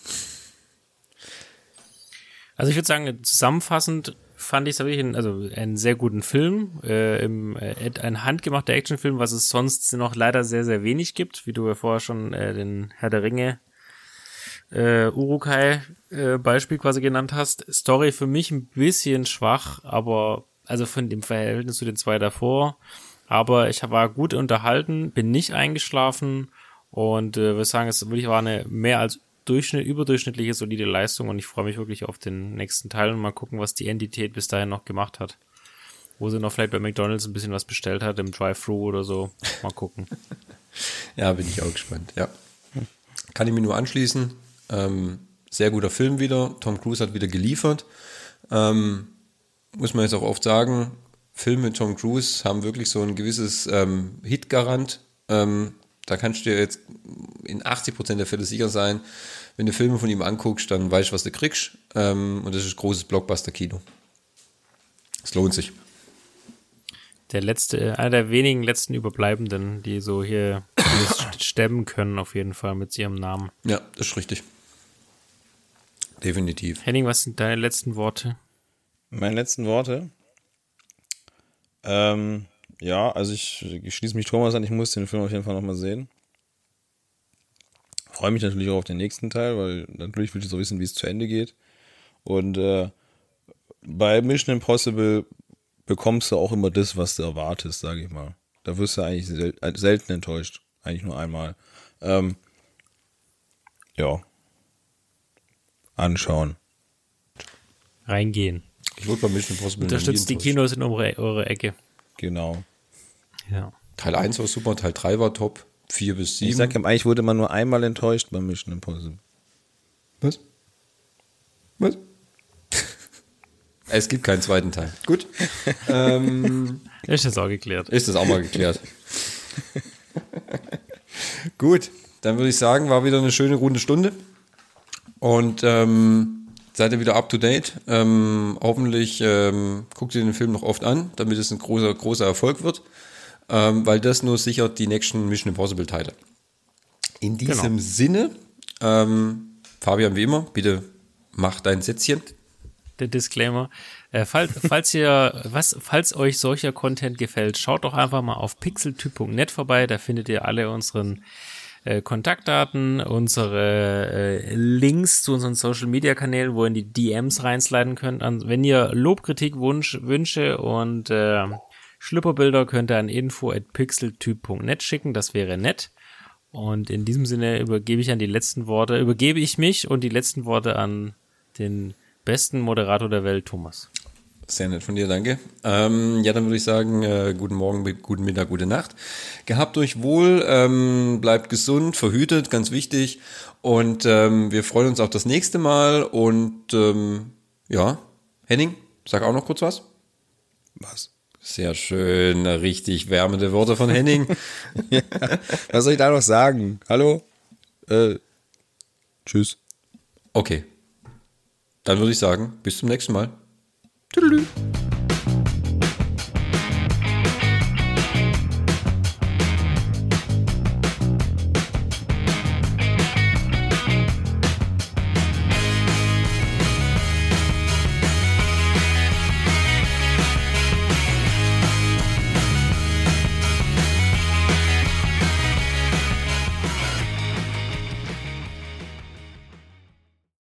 Also ich würde sagen, zusammenfassend fand ich es wirklich also einen sehr guten Film, äh, im, äh, ein handgemachter Actionfilm, was es sonst noch leider sehr, sehr wenig gibt, wie du ja vorher schon äh, den Herr der Ringe äh, Urukai äh, Beispiel quasi genannt hast. Story für mich ein bisschen schwach, aber also von dem Verhältnis zu den zwei davor. Aber ich war gut unterhalten, bin nicht eingeschlafen und äh, würde sagen, es wirklich war eine mehr als Durchschnitt, überdurchschnittliche, solide Leistung und ich freue mich wirklich auf den nächsten Teil und mal gucken, was die Entität bis dahin noch gemacht hat. Wo sie noch vielleicht bei McDonalds ein bisschen was bestellt hat, im Drive-Thru oder so. Mal gucken. Ja, bin ich auch gespannt. Ja. Kann ich mir nur anschließen. Ähm, sehr guter Film wieder. Tom Cruise hat wieder geliefert. Ähm, muss man jetzt auch oft sagen, Filme mit Tom Cruise haben wirklich so ein gewisses ähm, Hit-Garant. Ähm, da kannst du dir jetzt in 80% der Fälle sicher sein, wenn du Filme von ihm anguckst, dann weißt du, was du kriegst. Ähm, und das ist großes Blockbuster-Kino. Es lohnt sich. Der letzte, einer der wenigen letzten Überbleibenden, die so hier stemmen können, auf jeden Fall mit ihrem Namen. Ja, das ist richtig. Definitiv. Henning, was sind deine letzten Worte? Meine letzten Worte. Ähm, ja, also ich, ich schließe mich Thomas an, ich muss den Film auf jeden Fall nochmal sehen. Freue mich natürlich auch auf den nächsten Teil, weil natürlich will ich so wissen, wie es zu Ende geht. Und äh, bei Mission Impossible bekommst du auch immer das, was du erwartest, sage ich mal. Da wirst du eigentlich sel äh, selten enttäuscht. Eigentlich nur einmal. Ähm, ja. Anschauen. Reingehen. Ich wurde bei Mission Impossible Unterstützt die. Kinos in eure, eure Ecke. Genau. Ja. Teil 1 war super, Teil 3 war top, 4 bis 7. Ich sag ihm, eigentlich wurde man nur einmal enttäuscht beim Mission Impossible. Was? Was? es gibt keinen zweiten Teil. Gut. ähm, Ist jetzt auch geklärt. ist das auch mal geklärt. Gut, dann würde ich sagen, war wieder eine schöne runde Stunde. Und ähm, seid ihr wieder up to date. Ähm, hoffentlich ähm, guckt ihr den Film noch oft an, damit es ein großer, großer Erfolg wird. Ähm, weil das nur sichert die nächsten Mission Impossible Teile. In diesem Genau. Sinne, ähm, Fabian, wie immer, bitte mach dein Sätzchen. der Disclaimer. Äh, falls, falls ihr, was, falls euch solcher Content gefällt, schaut doch einfach mal auf pixeltyp.net vorbei. Da findet ihr alle unseren äh, Kontaktdaten, unsere äh, Links zu unseren Social Media Kanälen, wo ihr in die DMs reinsliden könnt. An, wenn ihr Lob, Kritik, Wunsch, Wünsche und äh, Schlüpperbilder könnt ihr an info@pixeltyp.net schicken, das wäre nett. Und in diesem Sinne übergebe ich an die letzten Worte, übergebe ich mich und die letzten Worte an den besten Moderator der Welt, Thomas. Sehr nett von dir, danke. Ähm, ja, dann würde ich sagen, äh, guten Morgen, guten Mittag, gute Nacht. Gehabt euch wohl, ähm, bleibt gesund, verhütet, ganz wichtig. Und ähm, wir freuen uns auf das nächste Mal. Und ähm, ja, Henning, sag auch noch kurz was. Was? Sehr schön, richtig wärmende Worte von Henning. ja, was soll ich da noch sagen? Hallo? Äh, tschüss. Okay. Dann würde ich sagen, bis zum nächsten Mal. Tüdelü.